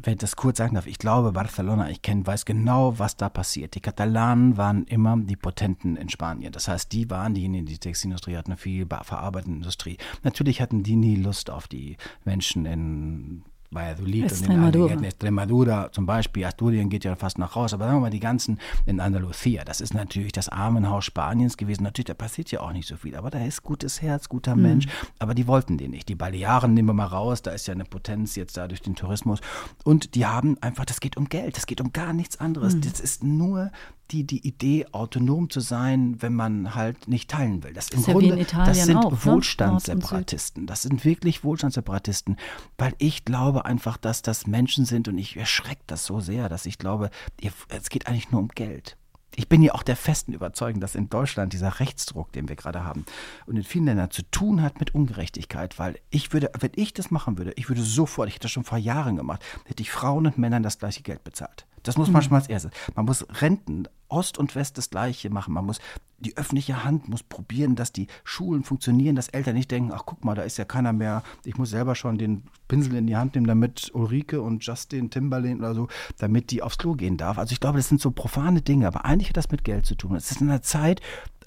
wenn ich das kurz sagen darf, ich glaube, Barcelona, ich kenne, weiß genau, was da passiert. Die Katalanen waren immer die Potenten in Spanien. Das heißt, die waren diejenigen, die Textilindustrie hatten, eine viel verarbeitende Industrie. Natürlich hatten die nie Lust auf die Menschen in Valladolid
Extremadura.
und in, in Extremadura zum Beispiel, Asturien geht ja fast nach raus, aber sagen wir mal die ganzen in Andalusia, das ist natürlich das Armenhaus Spaniens gewesen, natürlich, da passiert ja auch nicht so viel, aber da ist gutes Herz, guter mhm. Mensch, aber die wollten den nicht. Die Balearen nehmen wir mal raus, da ist ja eine Potenz jetzt da durch den Tourismus und die haben einfach, das geht um Geld, das geht um gar nichts anderes, mhm. das ist nur die, die Idee, autonom zu sein, wenn man halt nicht teilen will. Das,
Das ist
im
ja
Grunde,
Italien
das sind
auch, ne?
Wohlstandsseparatisten. Das sind wirklich Wohlstandsseparatisten, weil ich glaube einfach, dass das Menschen sind und ich erschreckt das so sehr, dass ich glaube, es geht eigentlich nur um Geld. Ich bin ja auch der festen Überzeugung, dass in Deutschland dieser Rechtsdruck, den wir gerade haben, und in vielen Ländern zu tun hat mit Ungerechtigkeit, weil ich würde, wenn ich das machen würde, ich würde sofort, ich hätte das schon vor Jahren gemacht, hätte ich Frauen und Männern das gleiche Geld bezahlt. Das muss man schon mal als erstes. Man muss Renten, Ost und West das gleiche machen. Man muss, die öffentliche Hand muss probieren, dass die Schulen funktionieren, dass Eltern nicht denken, ach guck mal, da ist ja keiner mehr, ich muss selber schon den Pinsel in die Hand nehmen, damit Ulrike und Justin Timberlake oder so, damit die aufs Klo gehen darf. Also ich glaube, das sind so profane Dinge, aber eigentlich hat das mit Geld zu tun. Es ist in der Zeit,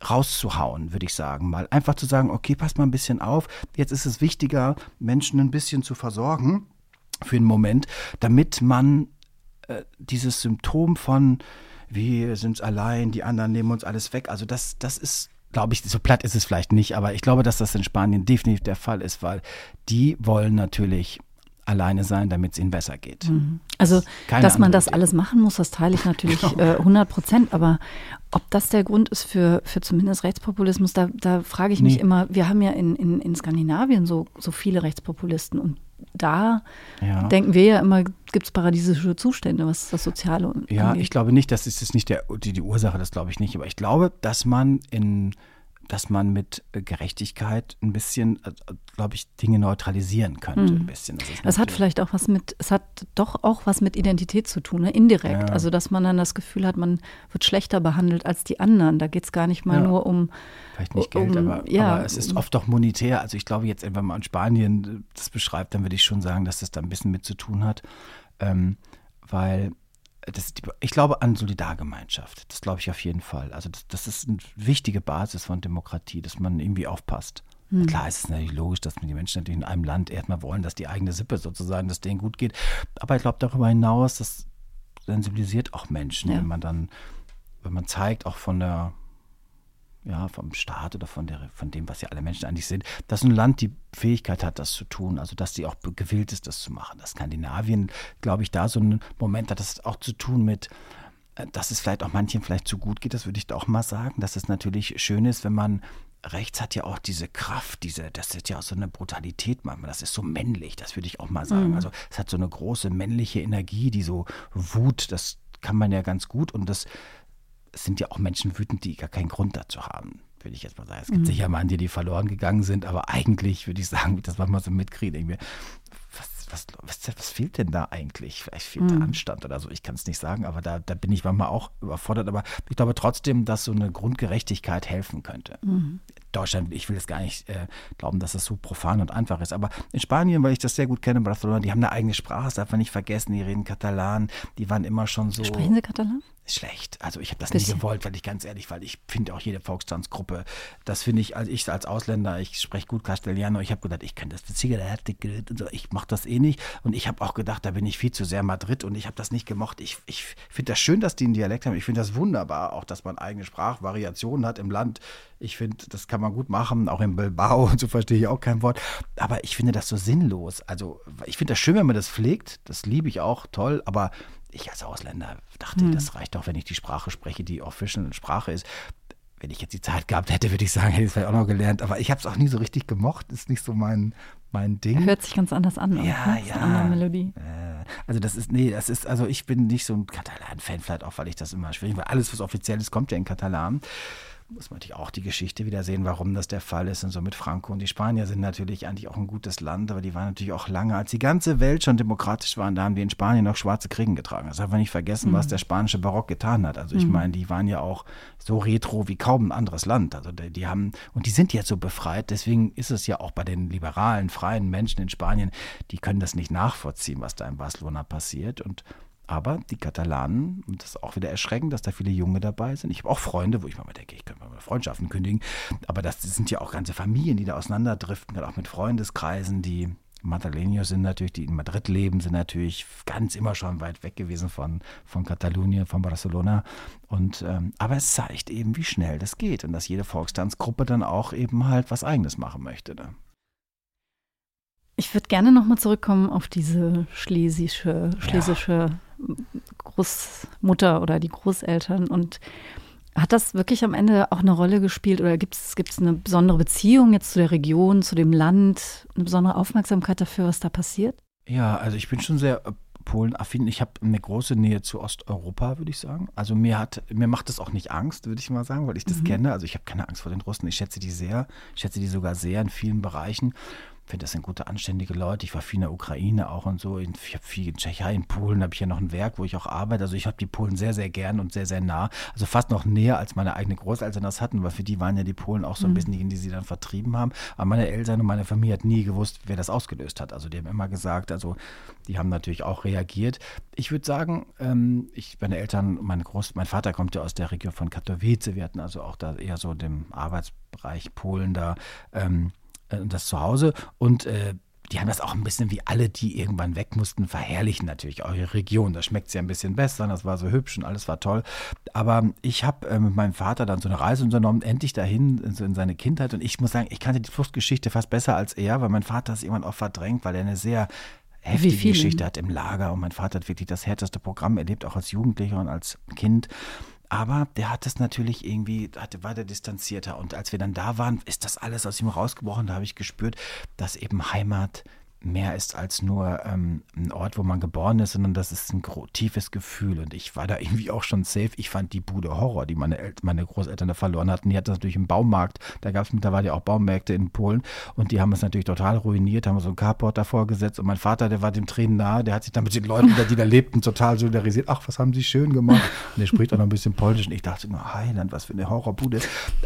rauszuhauen, würde ich sagen. Mal einfach zu sagen, okay, passt mal ein bisschen auf. Jetzt ist es wichtiger, Menschen ein bisschen zu versorgen für einen Moment, damit man äh, dieses Symptom von wir sind allein, die anderen nehmen uns alles weg. Also das, das ist, glaube ich, so platt ist es vielleicht nicht, aber ich glaube, dass das in Spanien definitiv der Fall ist, weil die wollen natürlich alleine sein, damit es ihnen besser geht.
Also,
Keine
dass man das
Idee.
alles machen muss, das teile ich natürlich
Genau.
äh, 100 Prozent. Aber ob das der Grund ist für, für zumindest Rechtspopulismus, da, da frage ich mich
Nee.
immer, wir haben ja in, in, in Skandinavien so, so viele Rechtspopulisten und da
Ja.
denken wir ja immer, gibt es paradiesische Zustände, was das Soziale
Ja,
angeht.
ich glaube nicht, das ist jetzt nicht der, die, die Ursache, das glaube ich nicht. Aber ich glaube, dass man in, dass man mit äh, Gerechtigkeit ein bisschen, äh, glaube ich, Dinge neutralisieren könnte. Ein bisschen. Das,
Es hat vielleicht auch was mit, es hat doch auch was mit Identität zu tun, ne? indirekt.
Ja.
Also, dass man dann das Gefühl hat, man wird schlechter behandelt als die anderen. Da geht es gar nicht mal
Ja.
nur um.
Vielleicht nicht Geld,
um-
aber,
ja,
aber es ist oft doch monetär. Also ich glaube jetzt, wenn man in Spanien das beschreibt, dann würde ich schon sagen, dass das da ein bisschen mit zu tun hat. Ähm, weil das, ich glaube an Solidargemeinschaft. Das glaube ich auf jeden Fall. Also das, das ist eine wichtige Basis von Demokratie, dass man irgendwie aufpasst.
Hm.
Klar ist es natürlich logisch, dass die Menschen natürlich in einem Land erstmal wollen, dass die eigene Sippe sozusagen, dass denen gut geht. Aber ich glaube darüber hinaus, das sensibilisiert auch Menschen,
Ja.
wenn man dann, wenn man zeigt, auch von der ja, vom Staat oder von, der, von dem, was ja alle Menschen eigentlich sind, dass ein Land die Fähigkeit hat, das zu tun, also dass sie auch gewillt ist, das zu machen. Dass Skandinavien, glaube ich, da so einen Moment hat, das hat auch zu tun mit, äh, dass es vielleicht auch manchen vielleicht zu gut geht, das würde ich da auch mal sagen, dass es natürlich schön ist, wenn man Rechts hat ja auch diese Kraft, diese, das ist ja auch so eine Brutalität manchmal, das ist so männlich, das würde ich auch mal sagen. Also es hat so eine große männliche Energie, die so Wut, das kann man ja ganz gut und das es sind ja auch Menschen wütend, die gar keinen Grund dazu haben, würde ich jetzt mal sagen. Es gibt sicher Manche, die verloren gegangen sind, aber eigentlich würde ich sagen, das manchmal so mitkriege, denke ich mir, was, was, was, was fehlt denn da eigentlich? Vielleicht fehlt der Anstand oder so, ich kann es nicht sagen, aber da, da bin ich manchmal auch überfordert. Aber ich glaube trotzdem, dass so eine Grundgerechtigkeit helfen könnte. Deutschland, ich will jetzt gar nicht äh, glauben, dass das so profan und einfach ist. Aber in Spanien, weil ich das sehr gut kenne, Barcelona, die haben eine eigene Sprache, das darf man nicht vergessen, die reden Katalan, die waren immer schon so
Sprechen Sie Katalan?
schlecht. Also ich habe das
Bisschen.
nie gewollt, weil ich ganz ehrlich, weil ich finde auch jede Volkstanzgruppe, das finde ich, als ich als Ausländer, ich spreche gut Castellano, ich habe gedacht, ich kann das und so, ich mache das eh nicht. Und ich habe auch gedacht, da bin ich viel zu sehr Madrid und ich habe das nicht gemocht. Ich, ich finde das schön, dass die einen Dialekt haben. Ich finde das wunderbar, auch dass man eigene Sprachvariationen hat im Land. Ich finde, das kann man gut machen, auch in Bilbao und so verstehe ich auch kein Wort. Aber ich finde das so sinnlos. Also ich finde das schön, wenn man das pflegt. Das liebe ich auch, toll. Aber ich als Ausländer dachte, das reicht doch, wenn ich die Sprache spreche, die official Sprache ist. Wenn ich jetzt die Zeit gehabt hätte, würde ich sagen, hätte ich es vielleicht auch noch gelernt. Aber ich habe es auch nie so richtig gemocht. Ist nicht so mein, mein Ding.
Hört sich ganz anders an.
Ja, ja.
Eine andere Melodie.
Äh, also das ist, nee, das ist, also ich bin nicht so ein Katalan-Fan, vielleicht auch, weil ich das immer schwierig, weil alles, was offiziell ist, kommt ja in Katalan. Muss man natürlich auch die Geschichte wieder sehen, warum das der Fall ist und so mit Franco. Und die Spanier sind natürlich eigentlich auch ein gutes Land, aber die waren natürlich auch lange, als die ganze Welt schon demokratisch war, da haben die in Spanien noch schwarze Kriegen getragen. Das darf man nicht vergessen, was der spanische Barock getan hat. Also ich meine, die waren ja auch so retro wie kaum ein anderes Land. Also die, die haben, und die sind jetzt so befreit, deswegen ist es ja auch bei den liberalen, freien Menschen in Spanien, die können das nicht nachvollziehen, was da in Barcelona passiert. Und aber die Katalanen, und das ist auch wieder erschreckend, dass da viele Junge dabei sind. Ich habe auch Freunde, wo ich mal denke, ich könnte mal Freundschaften kündigen. Aber das sind ja auch ganze Familien, die da auseinanderdriften, gerade auch mit Freundeskreisen, die Madrileños sind natürlich, die in Madrid leben, sind natürlich ganz immer schon weit weg gewesen von, von Katalonien, von Barcelona. Und, ähm, aber es zeigt eben, wie schnell das geht und dass jede Volkstanzgruppe dann auch eben halt was Eigenes machen möchte. Ne?
Ich würde gerne nochmal zurückkommen auf diese schlesische, schlesische ja. Großmutter oder die Großeltern und hat das wirklich am Ende auch eine Rolle gespielt oder gibt es eine besondere Beziehung jetzt zu der Region, zu dem Land, eine besondere Aufmerksamkeit dafür, was da passiert?
Ja, also ich bin schon sehr äh, Polen-affin. Ich habe eine große Nähe zu Osteuropa, würde ich sagen. Also mir hat, mir macht das auch nicht Angst, würde ich mal sagen, weil ich das mhm. kenne. Also ich habe keine Angst vor den Russen. Ich schätze die sehr, ich schätze die sogar sehr in vielen Bereichen finde, das sind gute, anständige Leute. Ich war viel in der Ukraine auch und so. Ich habe viel in Tschechei, in Polen habe ich ja noch ein Werk, wo ich auch arbeite. Also ich habe die Polen sehr, sehr gern und sehr, sehr nah. Also fast noch näher, als meine eigenen Großeltern das hatten, weil für die waren ja die Polen auch so ein mhm. bisschen diejenigen, die sie dann vertrieben haben. Aber meine Eltern und meine Familie hat nie gewusst, wer das ausgelöst hat. Also die haben immer gesagt, also die haben natürlich auch reagiert. Ich würde sagen, ähm, ich, meine Eltern, meine Groß, mein Vater kommt ja aus der Region von Katowice. Wir hatten also auch da eher so dem Arbeitsbereich Polen da. Ähm, äh, das zu Hause und äh, die haben das auch ein bisschen wie alle, die irgendwann weg mussten, verherrlichen natürlich eure Region. Da schmeckt es ja ein bisschen besser, das war so hübsch und alles war toll. Aber ich habe äh, mit meinem Vater dann so eine Reise unternommen, endlich dahin, in, in, seine Kindheit. Und ich muss sagen, ich kannte die Fluchtgeschichte fast besser als er, weil mein Vater es irgendwann auch verdrängt, weil er eine sehr heftige Geschichte hat im Lager. Und mein Vater hat wirklich das härteste Programm erlebt, auch als Jugendlicher und als Kind. Aber der hat es natürlich irgendwie, hatte, war der distanzierter. Und als wir dann da waren, ist das alles aus ihm rausgebrochen. Da habe ich gespürt, dass eben Heimat mehr ist als nur ähm, ein Ort, wo man geboren ist, sondern das ist ein tiefes Gefühl. Und ich war da irgendwie auch schon safe. Ich fand die Bude Horror, die meine, El meine Großeltern da verloren hatten. Die hatten natürlich im Baumarkt. Da gab es mittlerweile ja auch Baumärkte in Polen. Und die haben es natürlich total ruiniert, haben so ein Carport davor gesetzt. Und mein Vater, der war dem Tränen nahe. Der hat sich dann mit den Leuten, die da lebten, total solidarisiert. Ach, was haben sie schön gemacht. Und der spricht auch noch ein bisschen Polnisch. Und ich dachte immer, Heiland, was für eine Horrorbude.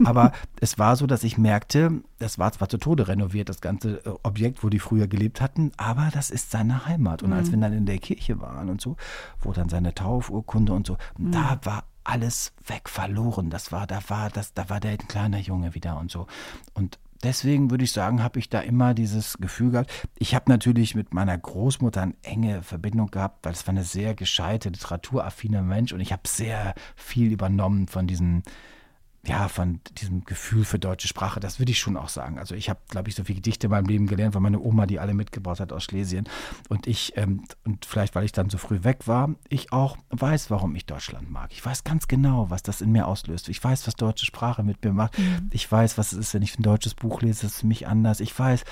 Aber es war so, dass ich merkte, das war zwar zu Tode renoviert, das ganze äh, Objekt, wo die früher gelebt hatten, aber das ist seine Heimat. Und mhm. als wir dann in der Kirche waren und so, wo dann seine Taufurkunde und so, mhm. da war alles weg, verloren. Das war, da war, das, da war der ein kleiner Junge wieder und so. Und deswegen würde ich sagen, habe ich da immer dieses Gefühl gehabt. Ich habe natürlich mit meiner Großmutter eine enge Verbindung gehabt, weil es war eine sehr gescheite, literaturaffine Mensch und ich habe sehr viel übernommen von diesen ja, von diesem Gefühl für deutsche Sprache, das würde ich schon auch sagen. Also ich habe, glaube ich, so viele Gedichte in meinem Leben gelernt, weil meine Oma die alle mitgebracht hat aus Schlesien. Und ich, ähm, und vielleicht weil ich dann so früh weg war, ich auch weiß, warum ich Deutschland mag. Ich weiß ganz genau, was das in mir auslöst. Ich weiß, was deutsche Sprache mit mir macht. Mhm. Ich weiß, was es ist, wenn ich ein deutsches Buch lese, das ist für mich anders. Ich weiß,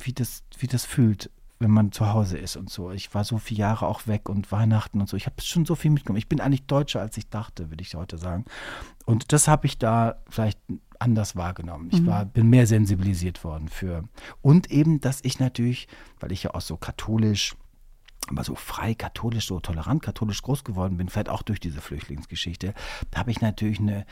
wie das, wie das fühlt, wenn man zu Hause ist und so. Ich war so viele Jahre auch weg und Weihnachten und so. Ich habe schon so viel mitgenommen. Ich bin eigentlich Deutscher, als ich dachte, würde ich heute sagen. Und das habe ich da vielleicht anders wahrgenommen. Ich mhm. war, bin mehr sensibilisiert worden für. Und eben, dass ich natürlich, weil ich ja auch so katholisch aber so frei katholisch, so tolerant katholisch groß geworden bin, vielleicht auch durch diese Flüchtlingsgeschichte, da habe ich natürlich eine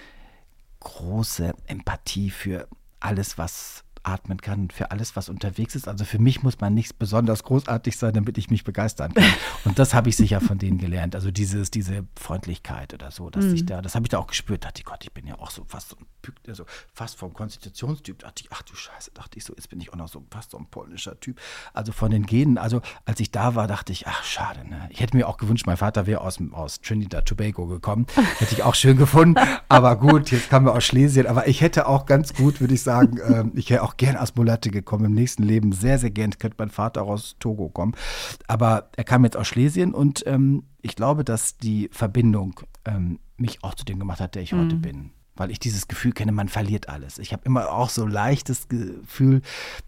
große Empathie für alles, was atmen kann für alles, was unterwegs ist. Also für mich muss man nicht besonders großartig sein, damit ich mich begeistern kann. [laughs] Und das habe ich sicher von denen gelernt. Also dieses, diese Freundlichkeit oder so, dass mhm. ich da, das habe ich da auch gespürt. Dachte ich, Gott, ich bin ja auch so fast so ein also fast vom Konstitutionstyp. Dachte ich, ach du Scheiße, dachte ich so, jetzt bin ich auch noch so fast so ein polnischer Typ. Also von den Genen. Also als ich da war, dachte ich, ach schade, ne? Ich hätte mir auch gewünscht, mein Vater wäre aus, aus Trinidad Tobago gekommen. [laughs] Hätte ich auch schön gefunden. Aber gut, jetzt kamen wir aus Schlesien. Aber ich hätte auch ganz gut, würde ich sagen, äh, ich wäre auch gern aus Mulatte gekommen im nächsten Leben. Sehr, sehr gern. Könnte mein Vater auch aus Togo kommen. Aber er kam jetzt aus Schlesien und ähm, ich glaube, dass die Verbindung ähm, mich auch zu dem gemacht hat, der ich mhm. heute bin weil ich dieses Gefühl kenne, man verliert alles. Ich habe immer auch so leichtes Gefühl,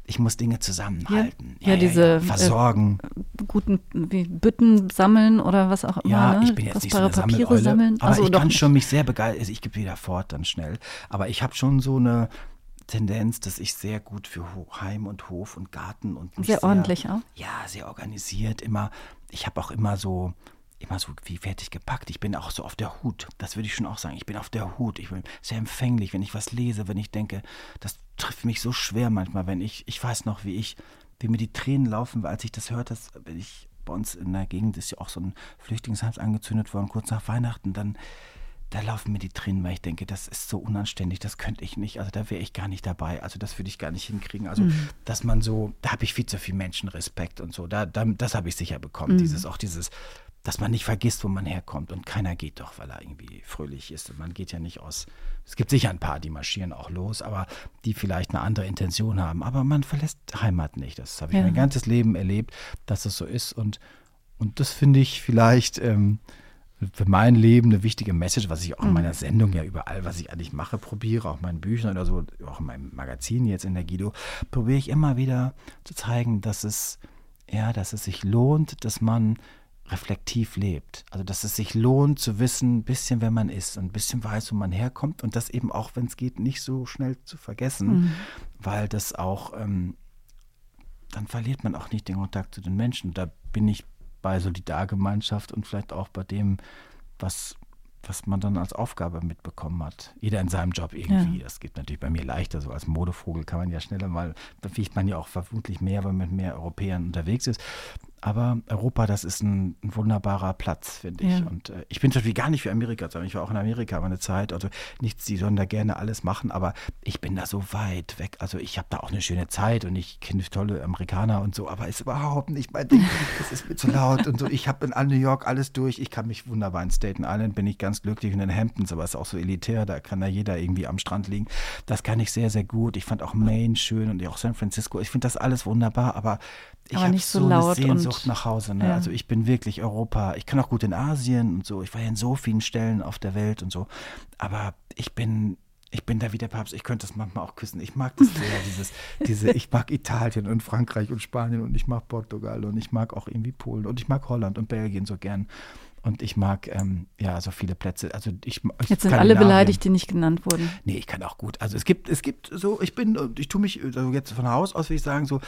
ich muss Dinge zusammenhalten.
Ja, ja, ja diese
ja, versorgen.
Äh, guten wie Bütten sammeln oder was auch immer.
Ja, ne? ich bin jetzt nicht so eine Papiere sammeln. Aber also, ich kann schon mich sehr begeistern. Also ich gebe wieder fort dann schnell. Aber ich habe schon so eine Tendenz, dass ich sehr gut für Heim und Hof und Garten und
sehr, sehr ordentlich auch.
Ja, sehr organisiert immer. Ich habe auch immer so immer so wie fertig gepackt. Ich bin auch so auf der Hut. Das würde ich schon auch sagen. Ich bin auf der Hut. Ich bin sehr empfänglich, wenn ich was lese, wenn ich denke, das trifft mich so schwer manchmal, wenn ich, ich weiß noch, wie ich, wie mir die Tränen laufen, als ich das hörte, dass, wenn ich bei uns in der Gegend ist ja auch so ein Flüchtlingsheim angezündet worden, kurz nach Weihnachten, dann da laufen mir die Tränen, weil ich denke, das ist so unanständig, das könnte ich nicht. Also da wäre ich gar nicht dabei. Also das würde ich gar nicht hinkriegen. Also, mhm. dass man so, da habe ich viel zu viel Menschenrespekt und so. Da, da das habe ich sicher bekommen. Mhm. Dieses, auch dieses, dass man nicht vergisst, wo man herkommt. Und keiner geht doch, weil er irgendwie fröhlich ist. Und man geht ja nicht aus. Es gibt sicher ein paar, die marschieren auch los, aber die vielleicht eine andere Intention haben. Aber man verlässt Heimat nicht. Das habe ich ja. mein ganzes Leben erlebt, dass es so ist. Und, und das finde ich vielleicht ähm, für mein Leben eine wichtige Message, was ich auch in mhm. meiner Sendung ja überall, was ich eigentlich mache, probiere, auch in meinen Büchern oder so, auch in meinem Magazin jetzt in der Guido, probiere ich immer wieder zu zeigen, dass es, ja, dass es sich lohnt, dass man reflektiv lebt. Also dass es sich lohnt zu wissen, ein bisschen, wer man ist, ein bisschen weiß, wo man herkommt und das eben auch, wenn es geht, nicht so schnell zu vergessen, mhm. weil das auch, ähm, dann verliert man auch nicht den Kontakt zu den Menschen. Da bin ich bei Solidargemeinschaft und vielleicht auch bei dem, was was man dann als Aufgabe mitbekommen hat. Jeder in seinem Job irgendwie. Ja. Das geht natürlich bei mir leichter. So als Modevogel kann man ja schneller mal, da fliegt man ja auch vermutlich mehr, weil man mit mehr Europäern unterwegs ist. Aber Europa, das ist ein, ein wunderbarer Platz, finde ich. Ja. Und äh, ich bin natürlich gar nicht für Amerika, sondern ich war auch in Amerika meine Zeit. Also nichts, die sollen da gerne alles machen, aber ich bin da so weit weg. Also ich habe da auch eine schöne Zeit und ich kenne tolle Amerikaner und so, aber ist überhaupt nicht mein Ding. [laughs] Es ist mir zu laut und so. Ich habe in New York alles durch. Ich kann mich wunderbar in Staten Island, bin ich ganz glücklich in den Hamptons, aber es ist auch so elitär, da kann da jeder irgendwie am Strand liegen. Das kann ich sehr, sehr gut. Ich fand auch Maine schön und auch San Francisco. Ich finde das alles wunderbar, aber ich habe so, so eine Sehnsucht nach Hause. Ne? Ja. Also ich bin wirklich Europa. Ich kann auch gut in Asien und so. Ich war ja in so vielen Stellen auf der Welt und so. Aber ich bin ich bin da wie der Papst, ich könnte das manchmal auch küssen. Ich mag das sehr, dieses, [laughs] diese, ich mag Italien und Frankreich und Spanien und ich mag Portugal und ich mag auch irgendwie Polen und ich mag Holland und Belgien so gern. Und ich mag ähm, ja so viele Plätze. Also ich,
ich Jetzt sind alle beleidigt, die nicht genannt wurden.
Nee, ich kann auch gut. Also es gibt, es gibt so, ich bin, ich tue mich, also jetzt von Haus aus will ich sagen, so,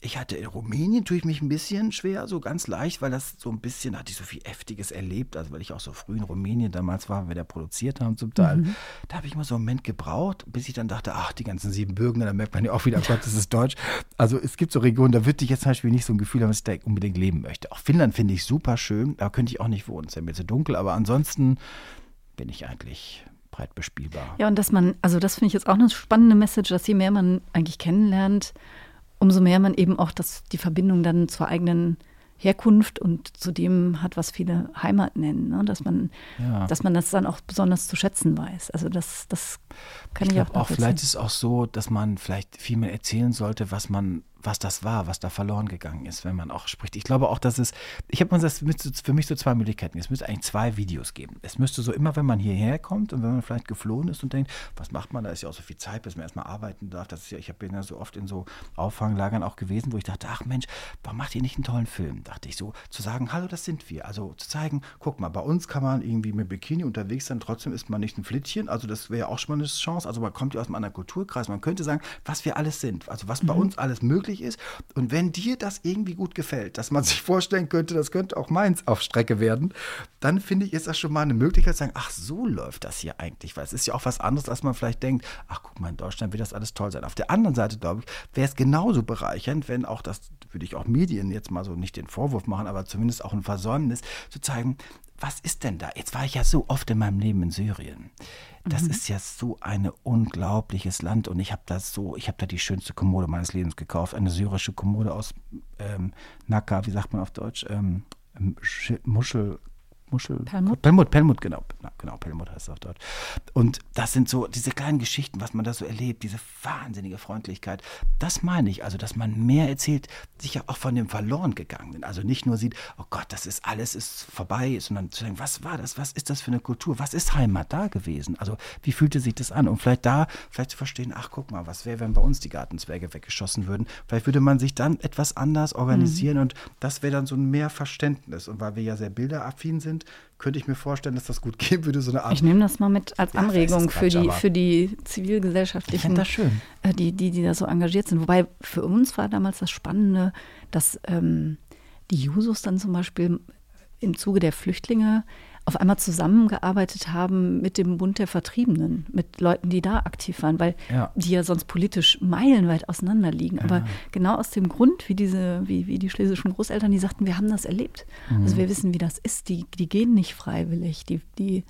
ich hatte in Rumänien tue ich mich ein bisschen schwer, so ganz leicht, weil das so ein bisschen, hatte ich so viel Heftiges erlebt, also weil ich auch so früh in Rumänien damals war, wenn wir da produziert haben zum Teil. Mhm. Da habe ich mal so einen Moment gebraucht, bis ich dann dachte, ach, die ganzen sieben Bürgen, da merkt man ja auch wieder, Gott, das ist Deutsch. Also es gibt so Regionen, da würde ich jetzt zum Beispiel nicht so ein Gefühl haben, dass ich da unbedingt leben möchte. Auch Finnland finde ich super schön, da könnte ich auch nicht wohnen, es ist ja mir zu dunkel, aber ansonsten bin ich eigentlich breit bespielbar.
Ja, und dass man, also das finde ich jetzt auch eine spannende Message, dass je mehr man eigentlich kennenlernt, umso mehr man eben auch das, die Verbindung dann zur eigenen Herkunft und zu dem hat, was viele Heimat nennen, ne? dass, man, ja. dass man das dann auch besonders zu schätzen weiß. Also das, das kann ich, ich auch,
auch Vielleicht ist es auch so, dass man vielleicht viel mehr erzählen sollte, was man was das war, was da verloren gegangen ist, wenn man auch spricht. Ich glaube auch, dass es, ich habe das für mich so zwei Möglichkeiten. Es müsste eigentlich zwei Videos geben. Es müsste so immer, wenn man hierher kommt und wenn man vielleicht geflohen ist und denkt, was macht man, da ist ja auch so viel Zeit, bis man erstmal arbeiten darf. Das ist ja, ich bin ja so oft in so Auffanglagern auch gewesen, wo ich dachte, ach Mensch, warum macht ihr nicht einen tollen Film? Dachte ich so, zu sagen, hallo, das sind wir. Also zu zeigen, guck mal, bei uns kann man irgendwie mit Bikini unterwegs sein, trotzdem ist man nicht ein Flittchen. Also das wäre auch schon mal eine Chance. Also man kommt ja aus einem anderen Kulturkreis. Man könnte sagen, was wir alles sind. Also was mhm. bei uns alles möglich möglich ist. Und wenn dir das irgendwie gut gefällt, dass man [laughs] sich vorstellen könnte, das könnte auch meins auf Strecke werden, dann finde ich, ist das schon mal eine Möglichkeit zu sagen, ach, so läuft das hier eigentlich. Weil es ist ja auch was anderes, als man vielleicht denkt, ach, guck mal, in Deutschland wird das alles toll sein. Auf der anderen Seite, glaube ich, wäre es genauso bereichernd, wenn auch das, würde ich auch Medien jetzt mal so nicht den Vorwurf machen, aber zumindest auch ein Versäumnis, zu zeigen, was ist denn da? Jetzt war ich ja so oft in meinem Leben in Syrien. Das mhm. ist ja so ein unglaubliches Land und ich habe da so, ich habe da die schönste Kommode meines Lebens gekauft, eine syrische Kommode aus ähm, Naka, wie sagt man auf Deutsch, ähm, Muschel, Muschel. Pelmut? Pelmut, Pelmut, genau. Genau, Pelmut heißt es auf Deutsch. Und das sind so diese kleinen Geschichten, was man da so erlebt, diese wahnsinnige Freundlichkeit. Das meine ich, also, dass man mehr erzählt, sicher auch von dem verloren gegangenen. Also nicht nur sieht, oh Gott, das ist alles ist vorbei, sondern zu sagen, was war das? Was ist das für eine Kultur? Was ist Heimat da gewesen? Also, wie fühlte sich das an? Und vielleicht da, vielleicht zu verstehen, ach, guck mal, was wäre, wenn bei uns die Gartenzwerge weggeschossen würden? Vielleicht würde man sich dann etwas anders organisieren mhm. und das wäre dann so ein mehr Verständnis. Und weil wir ja sehr bilderaffin sind, könnte ich mir vorstellen, dass das gut [laughs] gehen würde, so eine Art.
Ich nehme das mal mit als Anregung für, die, für die zivilgesellschaftlichen,
das schön.
Äh, die, die, die da so engagiert sind. Wobei für uns war damals das Spannende, dass ähm, die Jusos dann zum Beispiel im Zuge der Flüchtlinge auf einmal zusammengearbeitet haben mit dem Bund der Vertriebenen, mit Leuten, die da aktiv waren, weil ja. die ja sonst politisch meilenweit auseinander liegen. Ja. Aber genau aus dem Grund, wie diese, wie, wie die schlesischen Großeltern, die sagten, wir haben das erlebt. Mhm. Also wir wissen, wie das ist. Die, die gehen nicht freiwillig. Die, die,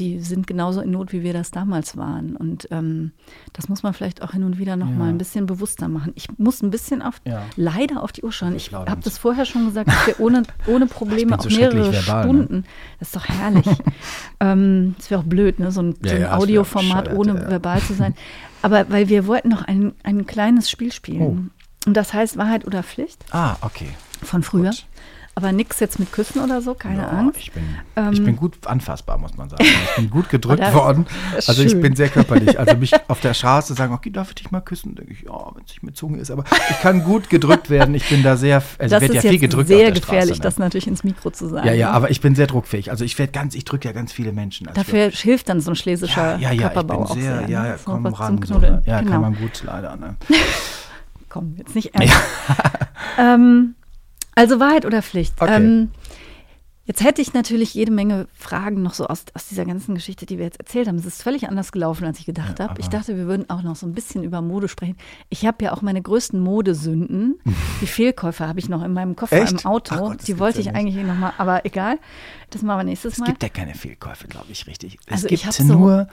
die sind genauso in Not, wie wir das damals waren. Und ähm, das muss man vielleicht auch hin und wieder noch
Ja.
mal ein bisschen bewusster machen. Ich muss ein bisschen auf,
Ja.
leider auf die Uhr schauen. Ich habe das vorher schon gesagt, dass wir ohne, [laughs] ohne Probleme
bin so
auch mehrere
verbal, ne?
Stunden. Das ist doch herrlich. [laughs] ähm, das wäre auch blöd, ne? so ein,
Ja,
so ein
ja,
Audioformat ohne verbal zu sein. Aber weil wir wollten noch ein, ein kleines Spiel spielen.
Oh.
Und das heißt Wahrheit oder Pflicht
Ah, okay.
von früher.
Gut.
Aber nichts jetzt mit Küssen oder so, keine
Ja,
Angst.
Ich bin,
Ähm,
ich bin gut anfassbar, muss man sagen. Ich bin gut gedrückt [laughs]
Oh, das
worden. Also ich bin sehr körperlich. Also mich [laughs] auf der Straße sagen, okay, darf ich dich mal küssen? Denke ich, ja, wenn es nicht mit Zunge ist. Aber ich kann gut gedrückt werden. Ich bin da sehr, also
das
ich werde ja viel gedrückt
sehr
auf der
gefährlich,
Straße,
das
ne?
natürlich ins Mikro zu sagen.
Ja, ja,
ne?
aber ich bin sehr druckfähig. Also ich werde ganz, ich drücke ja ganz viele Menschen. Also
Dafür hilft dann so ein schlesischer
ja, ja, ja, ich
Körperbau
bin
auch
sehr,
sehr.
ja,
ne?
ja, komm ran. So, ne? Ja,
genau.
kann man gut, leider. Ne? [laughs]
Komm, jetzt nicht ernst. ähm, also Wahrheit oder Pflicht?
Okay.
Ähm, jetzt hätte ich natürlich jede Menge Fragen noch so aus, aus dieser ganzen Geschichte, die wir jetzt erzählt haben. Es ist völlig anders gelaufen, als ich gedacht
Ja,
habe. Ich dachte, wir würden auch noch so ein bisschen über Mode sprechen. Ich habe ja auch meine größten Modesünden. [laughs] Die Fehlkäufe habe ich noch in meinem Koffer
Echt?
im Auto.
Gott,
die wollte
ja
ich
nicht.
eigentlich noch mal, aber egal. Das machen wir nächstes
Es
Mal.
gibt ja keine Fehlkäufe, glaube ich, richtig. Es
Also ich
gibt nur,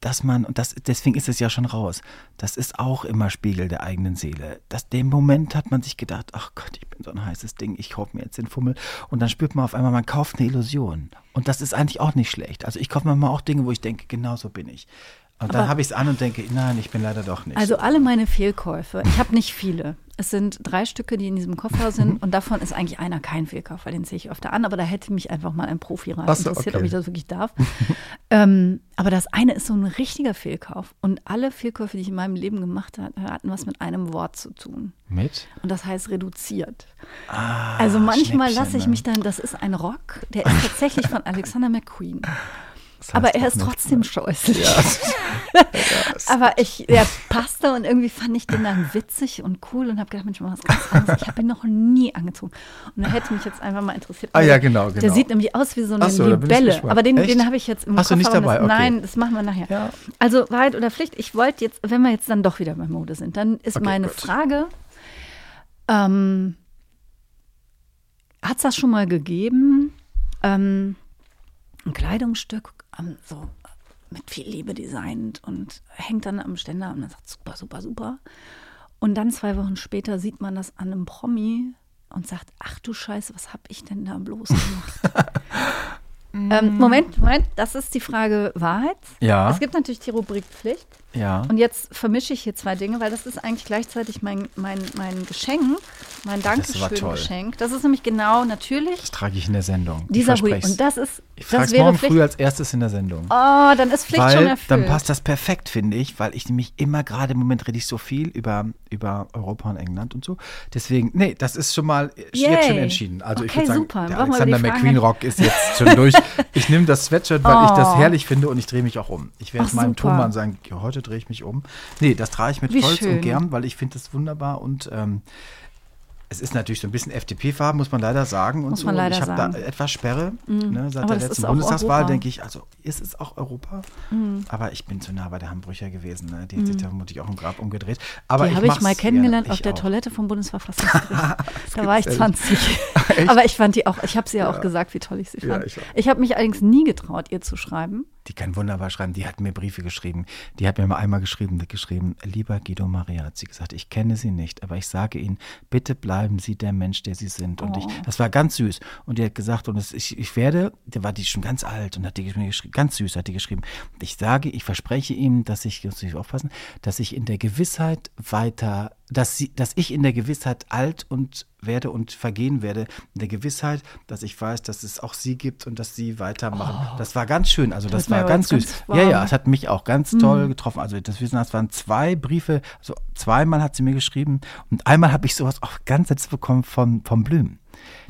dass man, und das, deswegen ist es ja schon raus, das ist auch immer Spiegel der eigenen Seele. Dass dem Moment hat man sich gedacht, ach Gott, ich bin so ein heißes Ding, ich kaufe mir jetzt den Fummel. Und dann spürt man auf einmal, man kauft eine Illusion. Und das ist eigentlich auch nicht schlecht. Also ich kaufe mir mal auch Dinge, wo ich denke, genau so bin ich. Und dann habe ich es an und denke, nein, ich bin leider doch nicht.
Also alle meine Fehlkäufe, ich habe nicht viele. Es sind drei Stücke, die in diesem Koffer sind [laughs] und davon ist eigentlich einer kein Fehlkauf, weil den sehe ich öfter an, aber da hätte mich einfach mal ein Profi rein
so,
interessiert,
okay.
ob ich das wirklich darf. [laughs] ähm, aber das eine ist so ein richtiger Fehlkauf und alle Fehlkäufe, die ich in meinem Leben gemacht habe, hatten was mit einem Wort zu tun.
Mit?
Und das heißt reduziert.
Ah,
Also manchmal lasse ich
ne?
mich dann, das ist ein Rock, der ist tatsächlich von [laughs] Alexander McQueen.
Das heißt
Aber er ist
nicht,
trotzdem scheußlich.
Ja. [laughs]
Aber ich, der passte und irgendwie fand ich den dann witzig und cool und habe gedacht, Mensch, mal was ganz anderes. Ich habe ihn noch nie angezogen. Und da hätte mich jetzt einfach mal interessiert.
Ah, ja,
der-
genau,
Der
genau.
sieht nämlich aus wie so eine
so,
Libelle. Aber den,
Echt?
den habe ich jetzt im
Hast du
Koffer.
nicht
und
dabei?
Das,
Okay.
Nein, das machen wir nachher.
Ja.
Also Wahrheit oder Pflicht. Ich wollte jetzt, wenn wir jetzt dann doch wieder bei Mode sind, dann ist
Okay,
meine
gut.
Frage, ähm, hat es das schon mal gegeben? Ähm, ein Kleidungsstück ähm, so mit viel Liebe designt und hängt dann am Ständer und man sagt super, super, super. Und dann zwei Wochen später sieht man das an einem Promi und sagt, ach du Scheiße, was habe ich denn da bloß gemacht? [laughs] ähm, Moment, Moment, das ist die Frage Wahrheit.
Ja.
Es gibt natürlich die Rubrik Pflicht.
Ja.
Und jetzt vermische ich hier zwei Dinge, weil das ist eigentlich gleichzeitig mein, mein, mein Geschenk, mein. Dankeschön-Geschenk. Das ist nämlich genau natürlich
Das trage ich in der Sendung.
dieser
ich
Hui. Und das ist,
Ich frage
das
es morgen
Pflicht.
früh als erstes in der Sendung.
Oh, dann ist Pflicht schon
weil
erfüllt.
dann passt das perfekt, finde ich, weil ich nämlich immer gerade im Moment rede ich so viel über, über Europa und England und so. Deswegen, nee, das ist schon mal äh,
Yay.
jetzt schon entschieden. Also ich
Okay,
würde sagen,
super.
der
Brauchen
Alexander McQueen Rock ist jetzt schon durch. [laughs] Ich nehme das Sweatshirt, weil ich das
Oh.
herrlich finde und ich drehe mich auch um. Ich werde meinem
super.
Tonmann sagen, ja, heute drehe ich mich um. Nee, das trage ich mit
Wie
Stolz
schön.
und gern, weil ich finde das wunderbar und ähm, es ist natürlich so ein bisschen FDP-Farben, muss man leider sagen. Und
Muss
so.
man leider
ich habe da etwas Sperre. Ne, seit
Aber
der letzten Bundestagswahl denke ich, also ist es auch Europa. Aber ich bin zu nah bei der Hamburger gewesen. Ne? Die hat sich da vermutlich auch im Grab umgedreht. Aber
die habe ich mal kennengelernt
gerne.
auf
Ich
der
auch.
Toilette vom Bundesverfassungsgericht. [laughs] da war ich
ehrlich.
20.
Echt? [laughs]
Aber ich fand die auch, ich habe sie ja, auch gesagt, wie toll ich sie
Ja,
fand.
ich auch.
ich habe mich allerdings nie getraut, ihr zu schreiben.
Die kann wunderbar schreiben. Die hat mir Briefe geschrieben. Die hat mir mal einmal geschrieben, geschrieben, lieber Guido Maria, hat sie gesagt, ich kenne Sie nicht, aber ich sage Ihnen, bitte bleiben Sie der Mensch, der Sie sind. Und ich,
Oh.
das war ganz süß. Und die hat gesagt, und es, ich, ich werde, da war die schon ganz alt und hat die mir geschrieben, ganz süß hat die geschrieben, ich sage, ich verspreche ihm, dass ich, muss ich aufpassen, dass ich in der Gewissheit weiter, dass sie, dass ich in der Gewissheit alt und werde und vergehen werde, in der Gewissheit, dass ich weiß, dass es auch sie gibt und dass sie weitermachen. Das war ganz schön, also das war ganz süß.
ganz
ja, ja, es hat mich auch ganz toll getroffen. Also das Wissen, das waren zwei Briefe, also zweimal hat sie mir geschrieben und einmal habe ich sowas auch ganz jetzt bekommen von, von Blüm.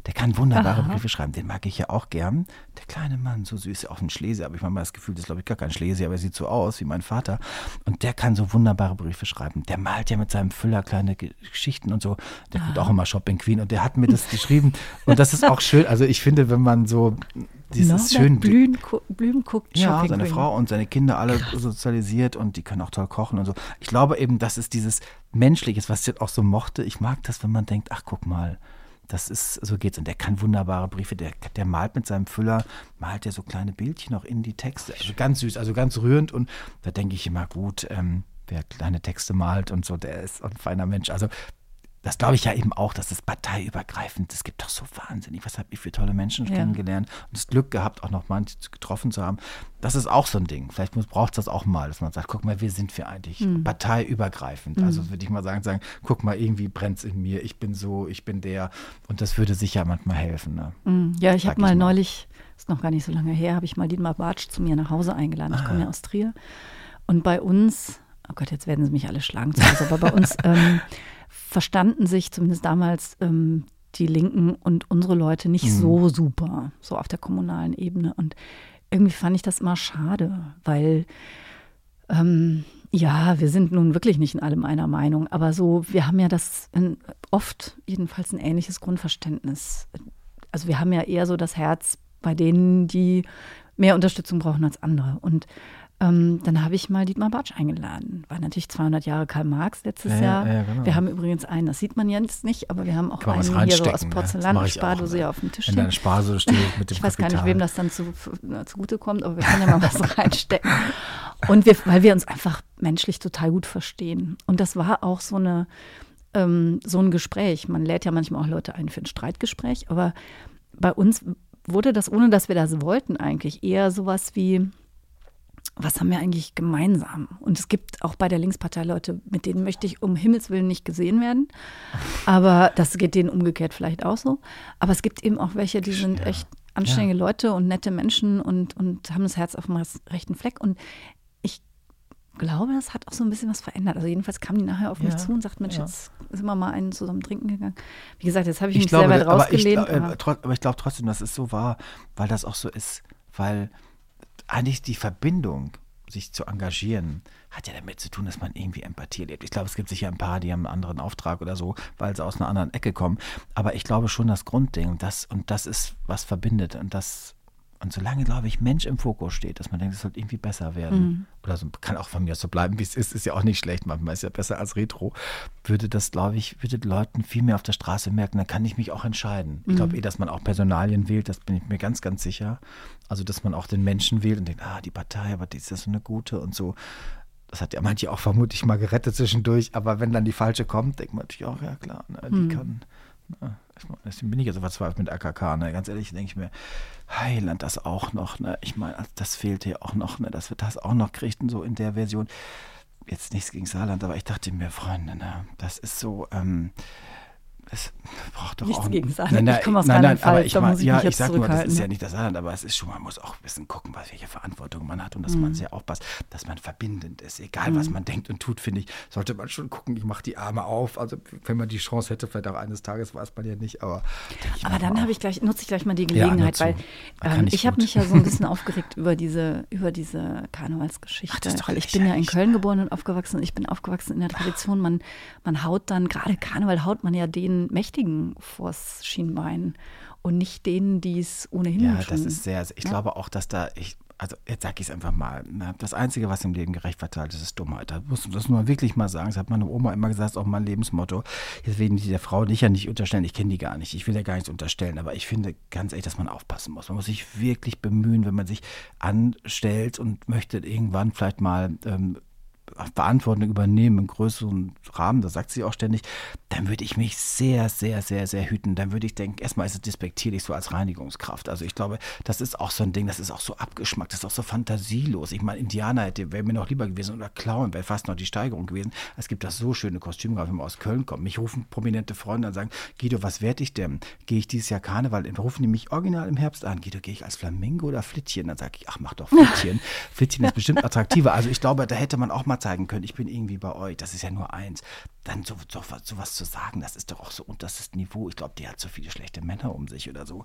Der kann wunderbare
Aha.
Briefe schreiben, den mag ich ja auch gern. Der kleine Mann, so süß, auch ein Schlesi, aber ich habe mal das Gefühl, das ist glaube ich gar kein Schlesi, aber er sieht so aus wie mein Vater. Und der kann so wunderbare Briefe schreiben. Der malt ja mit seinem Füller kleine Ge- Geschichten und so. Der guckt auch immer Shopping Queen und der hat mir das geschrieben. Und das ist auch schön. Also ich finde, wenn man so, das ist
Norbert
schön.
Blüm, gu- Blüm guckt
Ja, seine
Queen.
Frau und seine Kinder alle sozialisiert und die können auch toll kochen und so. Ich glaube eben, das ist dieses Menschliches, was ich auch so mochte. Ich mag das, wenn man denkt, ach guck mal, Das ist, so geht's. Und der kann wunderbare Briefe, der, der malt mit seinem Füller, malt ja so kleine Bildchen auch in die Texte. Also ganz süß, also ganz rührend. Und da denke ich immer, gut, ähm, wer kleine Texte malt und so, der ist ein feiner Mensch. Also das glaube ich ja eben auch, dass es parteiübergreifend, es gibt doch so wahnsinnig, was habe ich für tolle Menschen ja. kennengelernt und das Glück gehabt, auch noch manche getroffen zu haben. Das ist auch so ein Ding. Vielleicht braucht es das auch mal, dass man sagt, guck mal, wir sind wir eigentlich mhm. parteiübergreifend. Mhm. Also würde ich mal sagen, sagen, guck mal, irgendwie brennt es in mir, ich bin so, ich bin der. Und das würde sicher manchmal helfen. Ne?
Mhm. Ja, ich habe mal, mal neulich, ist noch gar nicht so lange her, habe ich mal Dietmar Bartsch zu mir nach Hause eingeladen. Ich komme ah. ja aus Trier. Und bei uns, oh Gott, jetzt werden sie mich alle schlagen zu Hause, aber bei uns [laughs] ähm, verstanden sich zumindest damals ähm, die Linken und unsere Leute nicht mhm. so super, so auf der kommunalen Ebene. Und irgendwie fand ich das immer schade, weil ähm, ja, wir sind nun wirklich nicht in allem einer Meinung, aber so, wir haben ja das in, oft jedenfalls ein ähnliches Grundverständnis. Also wir haben ja eher so das Herz bei denen, die mehr Unterstützung brauchen als andere. Und ähm, dann habe ich mal Dietmar Bartsch eingeladen. War natürlich 200 Jahre Karl Marx letztes ja, Jahr. Ja, genau. Wir haben übrigens einen, das sieht man jetzt nicht, aber wir haben auch einen hier so aus Porzellan, ja, Spardose ja auf dem Tisch.
In Spardose steht mit [laughs] dem
Ich weiß Kapital. gar nicht, wem das dann zu, zugute kommt, aber wir können ja mal was [laughs] reinstecken. Und wir, weil wir uns einfach menschlich total gut verstehen. Und das war auch so eine ähm, so ein Gespräch. Man lädt ja manchmal auch Leute ein für ein Streitgespräch, aber bei uns wurde das, ohne dass wir das wollten, eigentlich eher sowas wie was haben wir eigentlich gemeinsam? Und es gibt auch bei der Linkspartei Leute, mit denen möchte ich um Himmels Willen nicht gesehen werden. Aber das geht denen umgekehrt vielleicht auch so. Aber es gibt eben auch welche, die sind echt anständige ja. Leute und nette Menschen und, und haben das Herz auf dem rechten Fleck. Und ich glaube, das hat auch so ein bisschen was verändert. Also jedenfalls kamen die nachher auf mich zu und sagten, Mensch, ja. jetzt sind wir mal einen zusammen trinken gegangen. Wie gesagt, jetzt habe ich, ich mich glaube, sehr weit rausgelehnt.
Aber ich, glaub, aber ich glaube trotzdem, dass es so war, weil das auch so ist, weil eigentlich die Verbindung, sich zu engagieren, hat ja damit zu tun, dass man irgendwie Empathie lebt. Ich glaube, es gibt sicher ein paar, die haben einen anderen Auftrag oder so, weil sie aus einer anderen Ecke kommen. Aber ich glaube schon das Grundding, das und das ist, was verbindet und das und solange, glaube ich, Mensch im Fokus steht, dass man denkt, es sollte irgendwie besser werden, mhm. oder so, kann auch von mir so bleiben, wie es ist, ist ja auch nicht schlecht, manchmal ist ja besser als Retro, würde das, glaube ich, würde Leuten viel mehr auf der Straße merken, dann kann ich mich auch entscheiden. Ich glaube mhm. eh, dass man auch Personalien wählt, das bin ich mir ganz, ganz sicher. Also, dass man auch den Menschen wählt und denkt, ah, die Partei, aber die ist ja so eine gute und so. Das hat ja manche auch vermutlich mal gerettet zwischendurch, aber wenn dann die falsche kommt, denkt man natürlich auch, ja klar, ne, die mhm. kann Deswegen bin ich ja so verzweifelt mit AKK. Ne? Ganz ehrlich, denke ich mir, Heiland das auch noch. Ne? Ich meine, das fehlt hier auch noch, ne? dass wir das auch noch kriegten, so in der Version. Jetzt nichts gegen Saarland, aber ich dachte mir, Freunde, ne? das ist so. Ähm, es braucht doch
Nichts
auch.
gegen Saarland. Nein, nein, ich komme aus nein, nein, aber
ich, mein, ja, ich sag nur, das ist ja nicht das Saarland, aber es ist schon, man muss auch ein bisschen gucken, was, welche Verantwortung man hat und dass mhm. man sehr aufpasst, dass man verbindend ist. Egal, mhm. was man denkt und tut, finde ich, sollte man schon gucken, ich mache die Arme auf. Also, wenn man die Chance hätte, vielleicht auch eines Tages, weiß man ja nicht, aber.
Aber dann habe ich gleich, nutze ich gleich mal die Gelegenheit, ja, weil ähm, ich, ich habe mich ja so ein bisschen [laughs] aufgeregt über diese, über diese Karnevalsgeschichte. Ach, weil ich bin ja in Köln geboren und aufgewachsen ich bin aufgewachsen in der Tradition, man, man haut dann, gerade Karneval haut man ja den Mächtigen vors Schienbein und nicht denen, die es ohnehin
Ja, das ist sehr, ich ja? glaube auch, dass da, ich, also jetzt sage ich es einfach mal, ne? das Einzige, was im Leben gerecht verteilt ist, ist Dummheit. Da muss das nur wirklich mal sagen. Das hat meine Oma immer gesagt, das ist auch mein Lebensmotto. Jetzt werden die der Frau nicht ja nicht unterstellen, ich kenne die gar nicht, ich will ja gar nichts unterstellen, aber ich finde ganz ehrlich, dass man aufpassen muss. Man muss sich wirklich bemühen, wenn man sich anstellt und möchte irgendwann vielleicht mal ähm, Verantwortung übernehmen im größeren Rahmen, das sagt sie auch ständig, dann würde ich mich sehr, sehr, sehr, sehr hüten. Dann würde ich denken, erstmal ist es despektierlich so als Reinigungskraft. Also ich glaube, das ist auch so ein Ding, das ist auch so abgeschmackt, das ist auch so fantasielos. Ich meine, Indianer hätte, wäre mir noch lieber gewesen oder Clown wäre fast noch die Steigerung gewesen. Es gibt das so schöne Kostümgraf, wenn man aus Köln kommt. Mich rufen prominente Freunde und sagen, Guido, was werde ich denn? Gehe ich dieses Jahr Karneval? Dann rufen die mich original im Herbst an. Guido, gehe ich als Flamingo oder Flittchen? Dann sage ich, ach, mach doch Flittchen. [laughs] Flittchen ist bestimmt attraktiver. Also ich glaube, da hätte man auch mal zeigen können, ich bin irgendwie bei euch, das ist ja nur eins. Dann so, so, so zu sagen, das ist doch auch so unterstes Niveau. Ich glaube, die hat so viele schlechte Männer um sich oder so.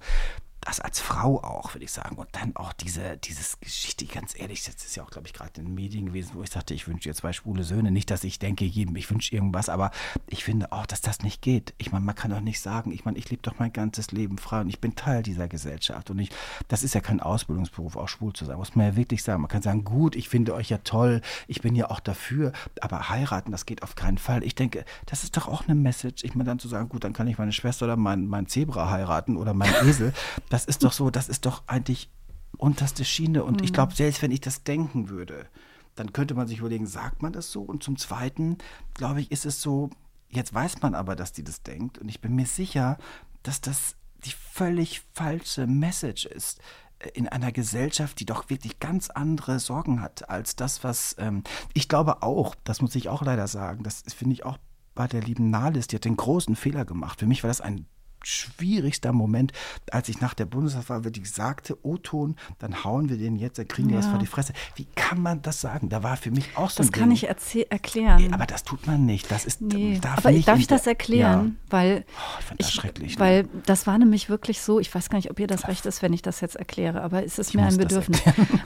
Das als Frau auch, würde ich sagen. Und dann auch diese, dieses Geschichte, ganz ehrlich, das ist ja auch, glaube ich, gerade in den Medien gewesen, wo ich sagte, ich wünsche dir zwei schwule Söhne. Nicht, dass ich denke, jedem, ich wünsche irgendwas, aber ich finde auch, dass das nicht geht. Ich meine, man kann doch nicht sagen, ich meine, ich lebe doch mein ganzes Leben frei und ich bin Teil dieser Gesellschaft. Und ich, das ist ja kein Ausbildungsberuf, auch schwul zu sein, muss man ja wirklich sagen. Man kann sagen, gut, ich finde euch ja toll, ich bin ja auch dafür, aber heiraten, das geht auf keinen Fall. Ich denke, das ist doch auch eine Message. Ich meine, dann zu sagen, gut, dann kann ich meine Schwester oder mein, mein Zebra heiraten oder mein [laughs] Esel. Das ist doch so, das ist doch eigentlich unterste Schiene. Und mhm. ich glaube, selbst wenn ich das denken würde, dann könnte man sich überlegen, sagt man das so? Und zum Zweiten, glaube ich, ist es so, jetzt weiß man aber, dass die das denkt. Und ich bin mir sicher, dass das die völlig falsche Message ist äh, in einer Gesellschaft, die doch wirklich ganz andere Sorgen hat als das, was ähm, ich glaube auch, das muss ich auch leider sagen, das finde ich auch bei der lieben Nahles, die hat den großen Fehler gemacht. Für mich war das ein schwierigster Moment, als ich nach der Bundestagswahl wirklich sagte, O-Ton, dann hauen wir den jetzt, dann kriegen die ja. was vor die Fresse. Wie kann man das sagen? Da war für mich auch so
Das kann Ding. ich erklären.
Aber das tut man nicht. Das ist,
nee. darf aber nicht darf ich das erklären? Ja. Weil,
oh, ich fand das ich, schrecklich.
Weil ne? das war nämlich wirklich so, ich weiß gar nicht, ob ihr das recht ist, wenn ich das jetzt erkläre, aber es ist ich mir ein Bedürfnis.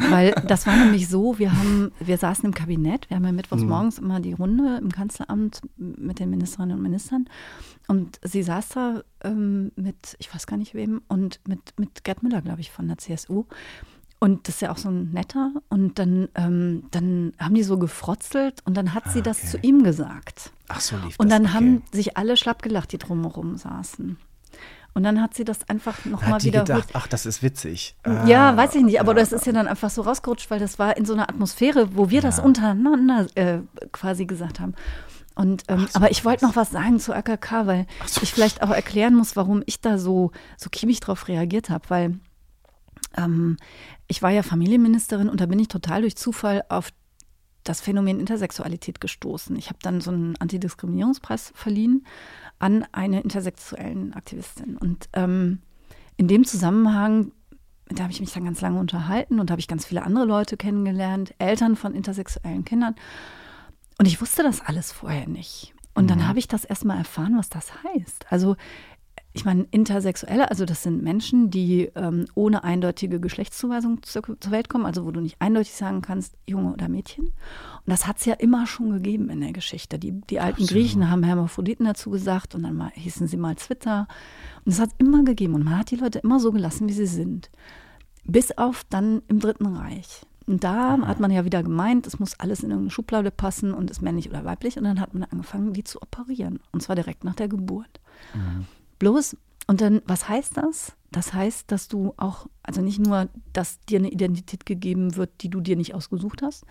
weil [laughs] das war nämlich so, wir haben, wir saßen im Kabinett, wir haben ja mittwochs mhm. morgens immer die Runde im Kanzleramt mit den Ministerinnen und Ministern und sie saß da ähm, mit, ich weiß gar nicht wem, und mit, mit Gerd Müller, glaube ich, von der CSU. Und das ist ja auch so ein netter. Und dann, ähm, dann haben die so gefrotzelt und dann hat ah, sie das okay. zu ihm gesagt.
Ach so, lief
Und dann
okay.
haben sich alle schlapp gelacht, die drumherum saßen. Und dann hat sie das einfach nochmal wiederholt. Gedacht,
ach, das ist witzig.
Ja, ah, weiß ich nicht, aber ja, das ist ja dann einfach so rausgerutscht, weil das war in so einer Atmosphäre, wo wir ja. das untereinander äh, quasi gesagt haben. Und, ähm, so, aber ich wollte noch was sagen zu AKK, weil so. ich vielleicht auch erklären muss, warum ich da so, so kiebig drauf reagiert habe, weil ähm, ich war ja Familienministerin und da bin ich total durch Zufall auf das Phänomen Intersexualität gestoßen. Ich habe dann so einen Antidiskriminierungspreis verliehen an eine intersexuellen Aktivistin. Und ähm, in dem Zusammenhang, da habe ich mich dann ganz lange unterhalten und habe ich ganz viele andere Leute kennengelernt, Eltern von intersexuellen Kindern. Und ich wusste das alles vorher nicht. Und mhm. dann habe ich das erstmal erfahren, was das heißt. Also ich meine, Intersexuelle, also das sind Menschen, die ähm, ohne eindeutige Geschlechtszuweisung zur, zur, Welt kommen, also wo du nicht eindeutig sagen kannst, Junge oder Mädchen. Und das hat es ja immer schon gegeben in der Geschichte. Die, die alten Absolut. Griechen haben Hermaphroditen dazu gesagt und dann mal, hießen sie mal Zwitter. Und es hat immer gegeben und man hat die Leute immer so gelassen, wie sie sind. Bis auf dann im Dritten Reich. Und da hat man ja wieder gemeint, es muss alles in irgendeine Schublade passen und ist männlich oder weiblich. Und dann hat man angefangen, die zu operieren. Und zwar direkt nach der Geburt. Mhm. Bloß, und dann, was heißt das? Das heißt, dass du auch, also nicht nur, dass dir eine Identität gegeben wird, die du dir nicht ausgesucht hast,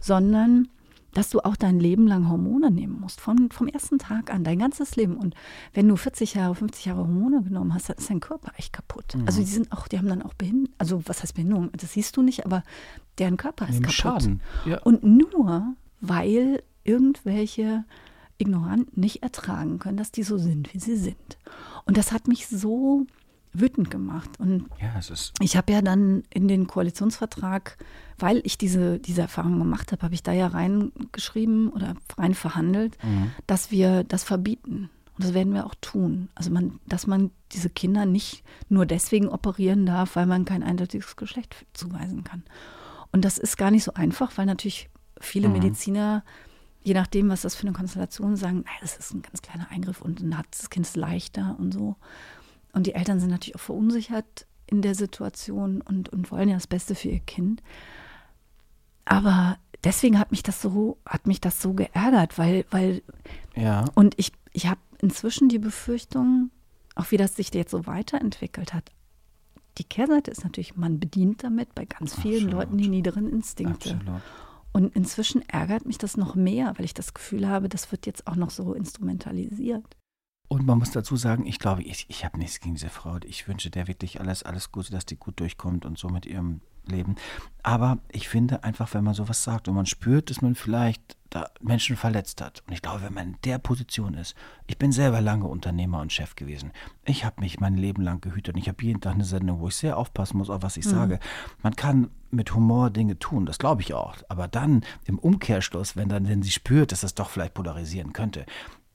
sondern dass du auch dein Leben lang Hormone nehmen musst, von, vom ersten Tag an, dein ganzes Leben. Und wenn du 40 Jahre, 50 Jahre Hormone genommen hast, dann ist dein Körper echt kaputt. Mhm. Also die sind auch, die haben dann auch Behinderung, also was heißt Behinderung? Das siehst du nicht, aber deren Körper ist kaputt.
Schaden. Ja.
Und nur, weil irgendwelche Ignoranten nicht ertragen können, dass die so sind, wie sie sind. Und das hat mich so wütend gemacht. Und
ja,
ich habe ja dann in den Koalitionsvertrag, weil ich diese, diese Erfahrung gemacht habe, habe ich da ja reingeschrieben oder rein verhandelt, mhm. dass wir das verbieten. Und das werden wir auch tun. Also man, dass man diese Kinder nicht nur deswegen operieren darf, weil man kein eindeutiges Geschlecht zuweisen kann. Und das ist gar nicht so einfach, weil natürlich viele mhm. Mediziner, je nachdem, was das für eine Konstellation ist, sagen, naja, das ist ein ganz kleiner Eingriff und dann hat das Kind es leichter und so. Und die Eltern sind natürlich auch verunsichert in der Situation und, und wollen ja das Beste für ihr Kind. Aber deswegen hat mich das so, hat mich das so geärgert, weil, weil
ja.
und ich, ich habe inzwischen die Befürchtung, auch wie das sich jetzt so weiterentwickelt hat. Die Kehrseite ist natürlich, man bedient damit bei ganz vielen Absolut. Leuten die niederen Instinkte.
Absolut.
Und inzwischen ärgert mich das noch mehr, weil ich das Gefühl habe, das wird jetzt auch noch so instrumentalisiert.
Und man muss dazu sagen, ich glaube, ich, ich habe nichts gegen diese Frau. Ich wünsche der wirklich alles, alles Gute, dass die gut durchkommt und so mit ihrem Leben. Aber ich finde einfach, wenn man sowas sagt und man spürt, dass man vielleicht da Menschen verletzt hat. Und ich glaube, wenn man in der Position ist, ich bin selber lange Unternehmer und Chef gewesen. Ich habe mich mein Leben lang gehütet und ich habe jeden Tag eine Sendung, wo ich sehr aufpassen muss, auf was ich mhm. sage. Man kann mit Humor Dinge tun, das glaube ich auch. Aber dann im Umkehrschluss, wenn dann wenn sie spürt, dass das doch vielleicht polarisieren könnte,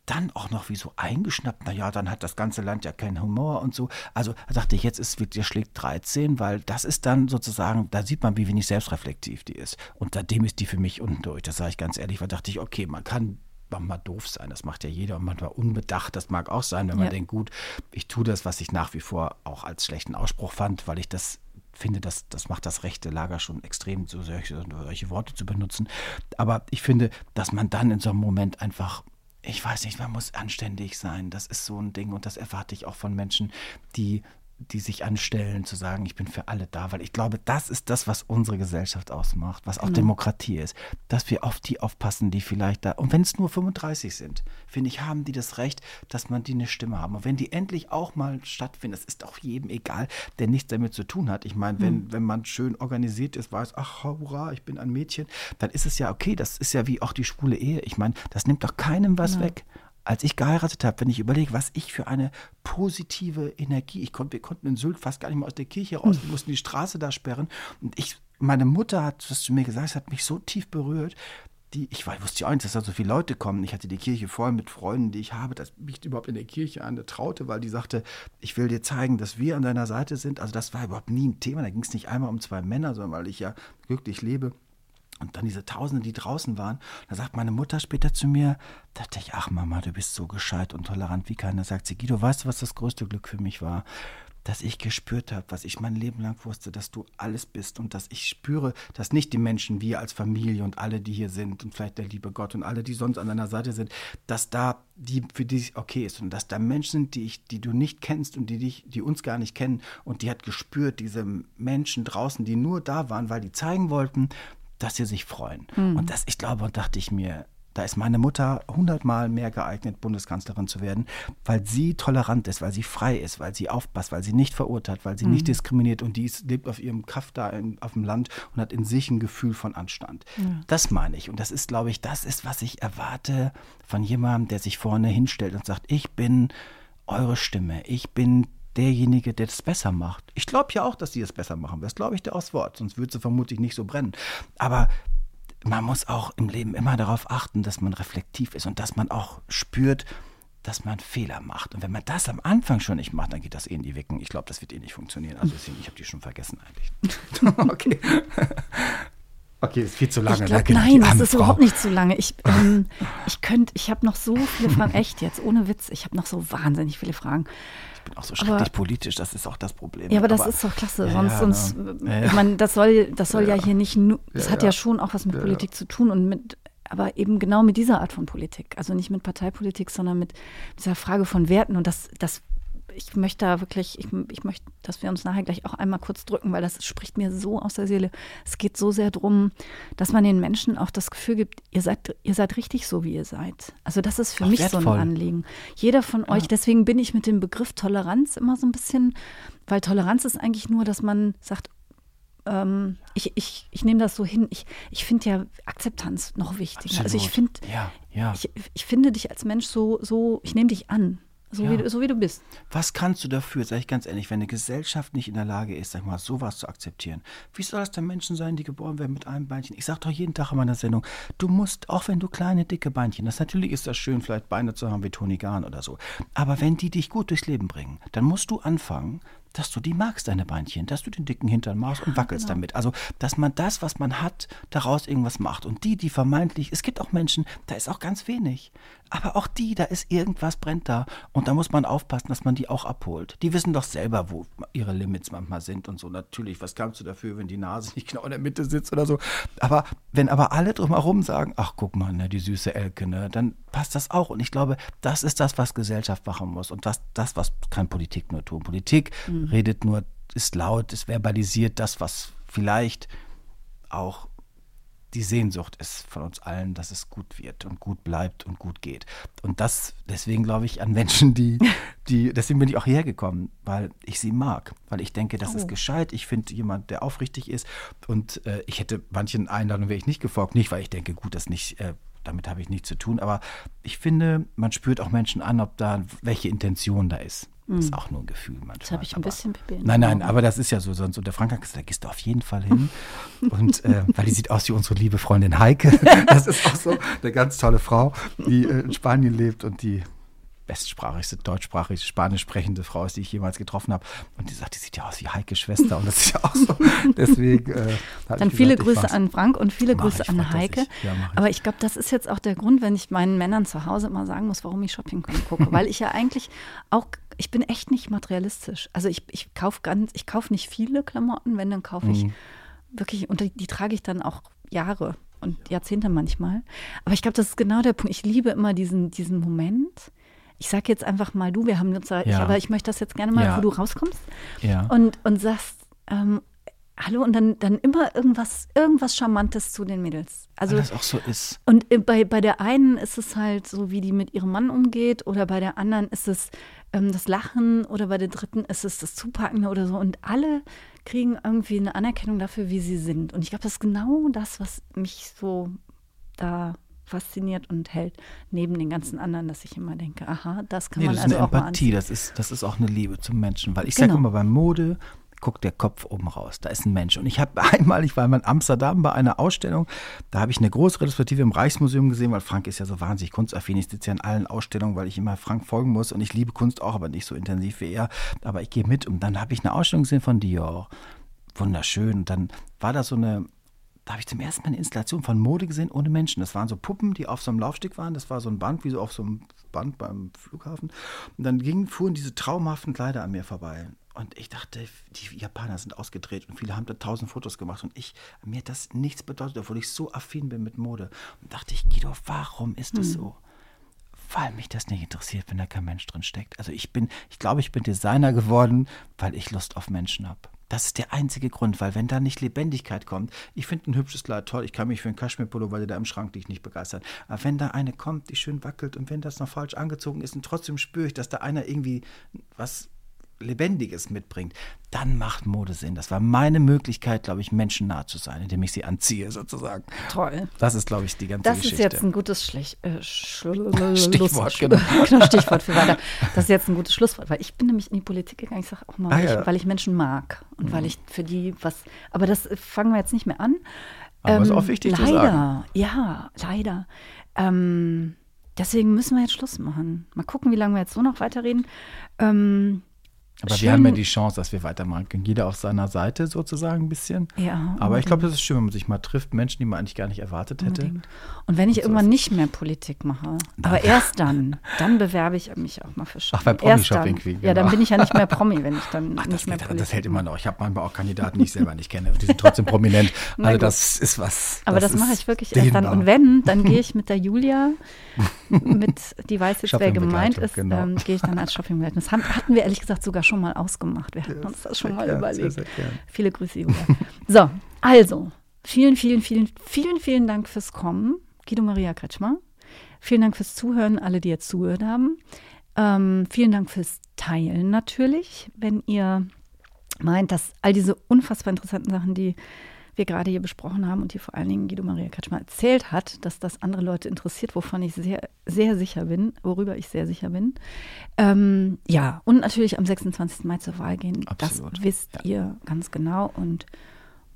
dann auch noch wie so eingeschnappt, naja, dann hat das ganze Land ja keinen Humor und so. Also da dachte ich, jetzt ist der schlägt 13, weil das ist dann sozusagen, da sieht man, wie wenig selbstreflektiv die ist. Und seitdem ist die für mich unten durch. Das sage ich ganz ehrlich, weil dachte ich, okay, man kann mal doof sein, das macht ja jeder und manchmal unbedacht, das mag auch sein, wenn man ja. denkt, gut, ich tue das, was ich nach wie vor auch als schlechten Ausspruch fand, weil ich das finde, das, das macht das rechte Lager schon extrem, so solche, solche Worte zu benutzen. Aber ich finde, dass man dann in so einem Moment einfach ich weiß nicht, man muss anständig sein. Das ist so ein Ding und das erwarte ich auch von Menschen, die die sich anstellen, zu sagen, ich bin für alle da, weil ich glaube, das ist das, was unsere Gesellschaft ausmacht, was auch mhm. Demokratie ist, dass wir auf die aufpassen, die vielleicht da, und wenn es nur 35 sind, finde ich, haben die das Recht, dass man die eine Stimme haben. Und wenn die endlich auch mal stattfinden, das ist auch jedem egal, der nichts damit zu tun hat. Ich meine, wenn, mhm. wenn man schön organisiert ist, weiß, ach, hurra, ich bin ein Mädchen, dann ist es ja okay, das ist ja wie auch die schwule Ehe. Ich meine, das nimmt doch keinem was ja. weg als ich geheiratet habe, wenn ich überlege, was ich für eine positive Energie, ich konnte, wir konnten in Sylt fast gar nicht mehr aus der Kirche raus, wir mussten die Straße da sperren und ich, meine Mutter hat das zu mir gesagt, es hat mich so tief berührt, die, ich wusste ja auch nicht, dass da so viele Leute kommen. Ich hatte die Kirche voll mit Freunden, die ich habe, das mich überhaupt in der Kirche an, der traute, weil die sagte, ich will dir zeigen, dass wir an deiner Seite sind. Also das war überhaupt nie ein Thema. Da ging es nicht einmal um zwei Männer, sondern weil ich ja glücklich lebe und dann diese Tausende, die draußen waren. Da sagt meine Mutter später zu mir, dachte ich, ach Mama, du bist so gescheit und tolerant wie keiner. Sagt sie, Guido, weißt du, was das größte Glück für mich war? Dass ich gespürt habe, was ich mein Leben lang wusste, dass du alles bist und dass ich spüre, dass nicht die Menschen, wir als Familie und alle, die hier sind und vielleicht der liebe Gott und alle, die sonst an deiner Seite sind, dass da die für die okay ist und dass da Menschen sind, die ich, die du nicht kennst und die dich, die uns gar nicht kennen und die hat gespürt, diese Menschen draußen, die nur da waren, weil die zeigen wollten, dass sie sich freuen. Mhm. Und das, ich glaube, dachte ich mir, da ist meine Mutter hundertmal mehr geeignet, Bundeskanzlerin zu werden, weil sie tolerant ist, weil sie frei ist, weil sie aufpasst, weil sie nicht verurteilt, weil sie mhm. nicht diskriminiert und die ist, lebt auf ihrem Kaff da in, auf dem Land und hat in sich ein Gefühl von Anstand. Ja. Das meine ich. Und das ist, glaube ich, das ist, was ich erwarte von jemandem, der sich vorne hinstellt und sagt, ich bin eure Stimme, ich bin derjenige, der das besser macht. Ich glaube ja auch, dass sie es besser machen. Das glaube ich dir aus Wort, sonst würde sie vermutlich nicht so brennen. Aber man muss auch im Leben immer darauf achten, dass man reflektiv ist und dass man auch spürt, dass man Fehler macht. Und wenn man das am Anfang schon nicht macht, dann geht das eh in die Wicken. Ich glaube, das wird eh nicht funktionieren. Also ich habe die schon vergessen eigentlich. [laughs] okay. Okay, ist viel zu lange.
Glaub, ne? Nein, das ist Frau. überhaupt nicht zu lange. Ich, ähm, ich könnte, ich habe noch so viele Fragen, echt jetzt, ohne Witz, ich habe noch so wahnsinnig viele Fragen.
Ich bin auch so schrecklich aber, politisch, das ist auch das Problem.
Ja, aber das aber, ist doch klasse. Ja, sonst, ja, sonst ne? ich meine, das soll, das soll ja. hier nicht nur, das hat ja, schon auch was mit Politik zu tun und mit, aber eben genau mit dieser Art von Politik. Also nicht mit Parteipolitik, sondern mit dieser Frage von Werten. Und das, das ich möchte da wirklich, ich, ich möchte, dass wir uns nachher gleich auch einmal kurz drücken, weil das spricht mir so aus der Seele. Es geht so sehr darum, dass man den Menschen auch das Gefühl gibt, ihr seid, ihr seid richtig so, wie ihr seid. Also das ist für auch mich wertvoll. so ein Anliegen. Jeder von ja. euch, deswegen bin ich mit dem Begriff Toleranz immer so ein bisschen, weil Toleranz ist eigentlich nur, dass man sagt, ähm, ich, ich, ich nehme das so hin. Ich, ich finde ja Akzeptanz noch wichtiger. Absolut. Also ich finde,
ja, ja.
ich, ich finde dich als Mensch so, so, ich nehme dich an. So, ja. wie, so wie du bist.
Was kannst du dafür, sage ich ganz ehrlich, wenn eine Gesellschaft nicht in der Lage ist, sag mal, sowas zu akzeptieren? Wie soll das denn Menschen sein, die geboren werden mit einem Beinchen? Ich sage doch jeden Tag in meiner Sendung, du musst, auch wenn du kleine, dicke Beinchen hast, natürlich ist das schön, vielleicht Beine zu haben wie Toni Gahn oder so, aber wenn die dich gut durchs Leben bringen, dann musst du anfangen, dass du die magst, deine Beinchen, dass du den dicken Hintern machst und wackelst genau. damit. Also, dass man das, was man hat, daraus irgendwas macht. Und die, die vermeintlich, es gibt auch Menschen, da ist auch ganz wenig. Aber auch die, da ist irgendwas brennt da. Und da muss man aufpassen, dass man die auch abholt. Die wissen doch selber, wo ihre Limits manchmal sind und so. Natürlich, was kannst du dafür, wenn die Nase nicht genau in der Mitte sitzt oder so. Aber wenn aber alle drumherum sagen, ach guck mal, ne, die süße Elke, ne, dann passt das auch. Und ich glaube, das ist das, was Gesellschaft machen muss. Und das, das was kann Politik nur tun. Politik mhm. redet nur, ist laut, ist verbalisiert das, was vielleicht auch die Sehnsucht ist von uns allen, dass es gut wird und gut bleibt und gut geht. Und das, deswegen glaube ich an Menschen, die, [laughs] die, deswegen bin ich auch hergekommen, weil ich sie mag, weil ich denke, das oh. ist gescheit. Ich finde jemand, der aufrichtig ist. Und äh, ich hätte manchen Einladungen wäre ich nicht gefolgt, nicht, weil ich denke, gut, das nicht, äh, damit habe ich nichts zu tun. Aber ich finde, man spürt auch Menschen an, ob da welche Intention da ist. Das ist auch nur ein Gefühl manchmal.
Jetzt habe ich ein
aber-
bisschen in
Nein, nein, aber das ist ja so. Sonst, und der Frank hat gesagt, da gehst du auf jeden Fall hin. [laughs] Und äh, weil die sieht aus wie unsere liebe Freundin Heike. [laughs] Das ist auch so eine ganz tolle Frau, die äh, in Spanien lebt und die bestsprachigste, deutschsprachig, spanisch sprechende Frau ist, die ich jemals getroffen habe. Und die sagt, die sieht ja aus wie Heikes Schwester. Und das ist ja auch so. [laughs] Deswegen. Äh,
Dann
ich
viele
gesagt, ich
Grüße an Frank und viele Grüße
ich,
an Heike.
sich. Ja, ich.
Aber ich glaube, das ist jetzt auch der Grund, wenn ich meinen Männern zu Hause immer sagen muss, warum ich Shopping gucke. [laughs] Weil ich ja eigentlich auch, ich bin echt nicht materialistisch. Also ich, ich kaufe ganz, ich kaufe nicht viele Klamotten, wenn, dann kaufe
Mhm.
ich wirklich, und die, die trage ich dann auch Jahre und Jahrzehnte manchmal. Aber ich glaube, das ist genau der Punkt. Ich liebe immer diesen, diesen Moment. Ich sage jetzt einfach mal du, wir haben uns, ich,
Ja.
aber ich möchte das jetzt gerne mal,
Ja.
wo du rauskommst
Ja.
und, und sagst, ähm, hallo, und dann, dann immer irgendwas, irgendwas Charmantes zu den Mädels. Also
Weil das auch so ist.
und äh, bei, bei der einen ist es halt so, wie die mit ihrem Mann umgeht, oder bei der anderen ist es ähm, das Lachen, oder bei der dritten ist es das Zupacken oder so. Und alle kriegen irgendwie eine Anerkennung dafür, wie sie sind. Und ich glaube, das ist genau das, was mich so da fasziniert und hält, neben den ganzen anderen, dass ich immer denke, aha, das kann
Nee,
man
das ist
also
eine
auch mal
Empathie, das ist, das ist auch eine Liebe zum Menschen. Weil ich
Genau.
sage immer, beim Mode guckt der Kopf oben raus. Da ist ein Mensch. Und ich habe [laughs] einmal, ich war mal in Amsterdam bei einer Ausstellung, da habe ich eine große Retrospektive im Reichsmuseum gesehen, weil Frank ist ja so wahnsinnig kunstaffin. Ich sitze ja in allen Ausstellungen, weil ich immer Frank folgen muss. Und ich liebe Kunst auch, aber nicht so intensiv wie er. Aber ich gehe mit. Und dann habe ich eine Ausstellung gesehen von Dior. Wunderschön. Und dann war da so eine da habe ich zum ersten Mal eine Installation von Mode gesehen ohne Menschen. Das waren so Puppen, die auf so einem Laufsteg waren. Das war so ein Band, wie so auf so einem Band beim Flughafen. Und dann gingen, fuhren diese traumhaften Kleider an mir vorbei. Und ich dachte, die Japaner sind ausgedreht und viele haben da tausend Fotos gemacht. Und ich, mir hat das nichts bedeutet, obwohl ich so affin bin mit Mode. Und dachte ich, Guido, warum ist das so? Weil mich das nicht interessiert, wenn da kein Mensch drin steckt. Also ich bin, ich glaube, ich bin Designer geworden, weil ich Lust auf Menschen habe. Das ist der einzige Grund, weil wenn da nicht Lebendigkeit kommt, ich finde ein hübsches Kleid toll, ich kann mich für einen Kaschmirpullover, der da im Schrank liegt, nicht begeistern. Aber wenn da eine kommt, die schön wackelt und wenn das noch falsch angezogen ist und trotzdem spüre ich, dass da einer irgendwie was Lebendiges mitbringt, dann macht Mode Sinn. Das war meine Möglichkeit, glaube ich, menschennah zu sein, indem ich sie anziehe, sozusagen.
Toll.
Das ist, glaube ich, die ganze
Das
Geschichte.
ist jetzt ein gutes Schlech äh, [laughs]
Stichwort, genau. [laughs]
genau. Stichwort für weiter. Das ist jetzt ein gutes Schlusswort, weil ich bin nämlich in die Politik gegangen. Ich sage auch mal,
Ah,
weil,
ja. Mhm.
ich, weil ich Menschen mag und weil ich für die was. Aber das fangen wir jetzt nicht mehr an.
Aber ist auch wichtig zu
leider,
sagen.
ja, leider. Ähm, deswegen müssen wir jetzt Schluss machen. Mal gucken, wie lange wir jetzt so noch weiterreden. Ähm,
Aber
schön-
wir haben ja die Chance, dass wir weitermachen können. Jeder auf seiner Seite sozusagen ein bisschen.
Ja,
Aber ich glaube, das ist schön, wenn man sich mal trifft. Menschen, die man eigentlich gar nicht erwartet hätte.
Unbedingt. Und wenn ich irgendwann nicht mehr Politik mache, aber [laughs] erst dann, dann bewerbe ich mich auch mal für Shopping.
Ach, bei Promi-Shopping. Queen,
Ja, dann
genau.
bin ich ja nicht mehr Promi, wenn ich dann [laughs]
Ach,
nicht
das,
mehr
geht,
Politik
das hält immer noch. Ich habe manchmal auch Kandidaten, die ich selber nicht kenne. Die sind trotzdem prominent. [laughs] Also das ist was.
Aber das,
ist
mache ich wirklich erst dann. Und wenn, dann gehe ich mit der Julia, mit, die weiß jetzt, wer gemeint ist,
genau.
ähm, gehe ich dann als Shoppingbegleitung. Das haben, hatten wir ehrlich gesagt sogar schon mal ausgemacht. Wir hatten uns das schon mal
gern,
überlegt.
sehr, sehr.
Viele Grüße, Julia. so, also, vielen, vielen, vielen, vielen, vielen Dank fürs Kommen, Guido Maria Kretschmer. Vielen Dank fürs Zuhören, alle, die jetzt zugehört haben. Ähm, vielen Dank fürs Teilen natürlich, wenn ihr meint, dass all diese unfassbar interessanten Sachen, die wir gerade hier besprochen haben und die vor allen Dingen Guido Maria Kretschmer erzählt hat, dass das andere Leute interessiert, wovon ich sehr, sehr sicher bin, worüber ich sehr sicher bin. Ähm, ja, und natürlich am 26. Mai zur Wahl gehen.
Absolut,
Das wisst ihr ganz genau. Und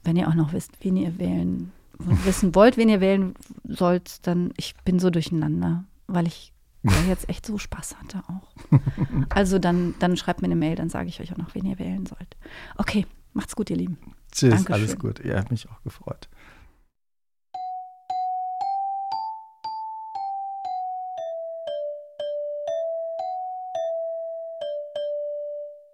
wenn ihr auch noch wisst, wen ihr wählen, wissen wollt, wen ihr wählen sollt, dann ich bin so durcheinander, weil ich ja jetzt echt so Spaß hatte auch. [laughs] Also dann, dann schreibt mir eine Mail, dann sage ich euch auch noch, wen ihr wählen sollt. Okay, macht's gut, ihr Lieben.
Tschüss,
Dankeschön.
alles gut. Ja, hat mich auch gefreut.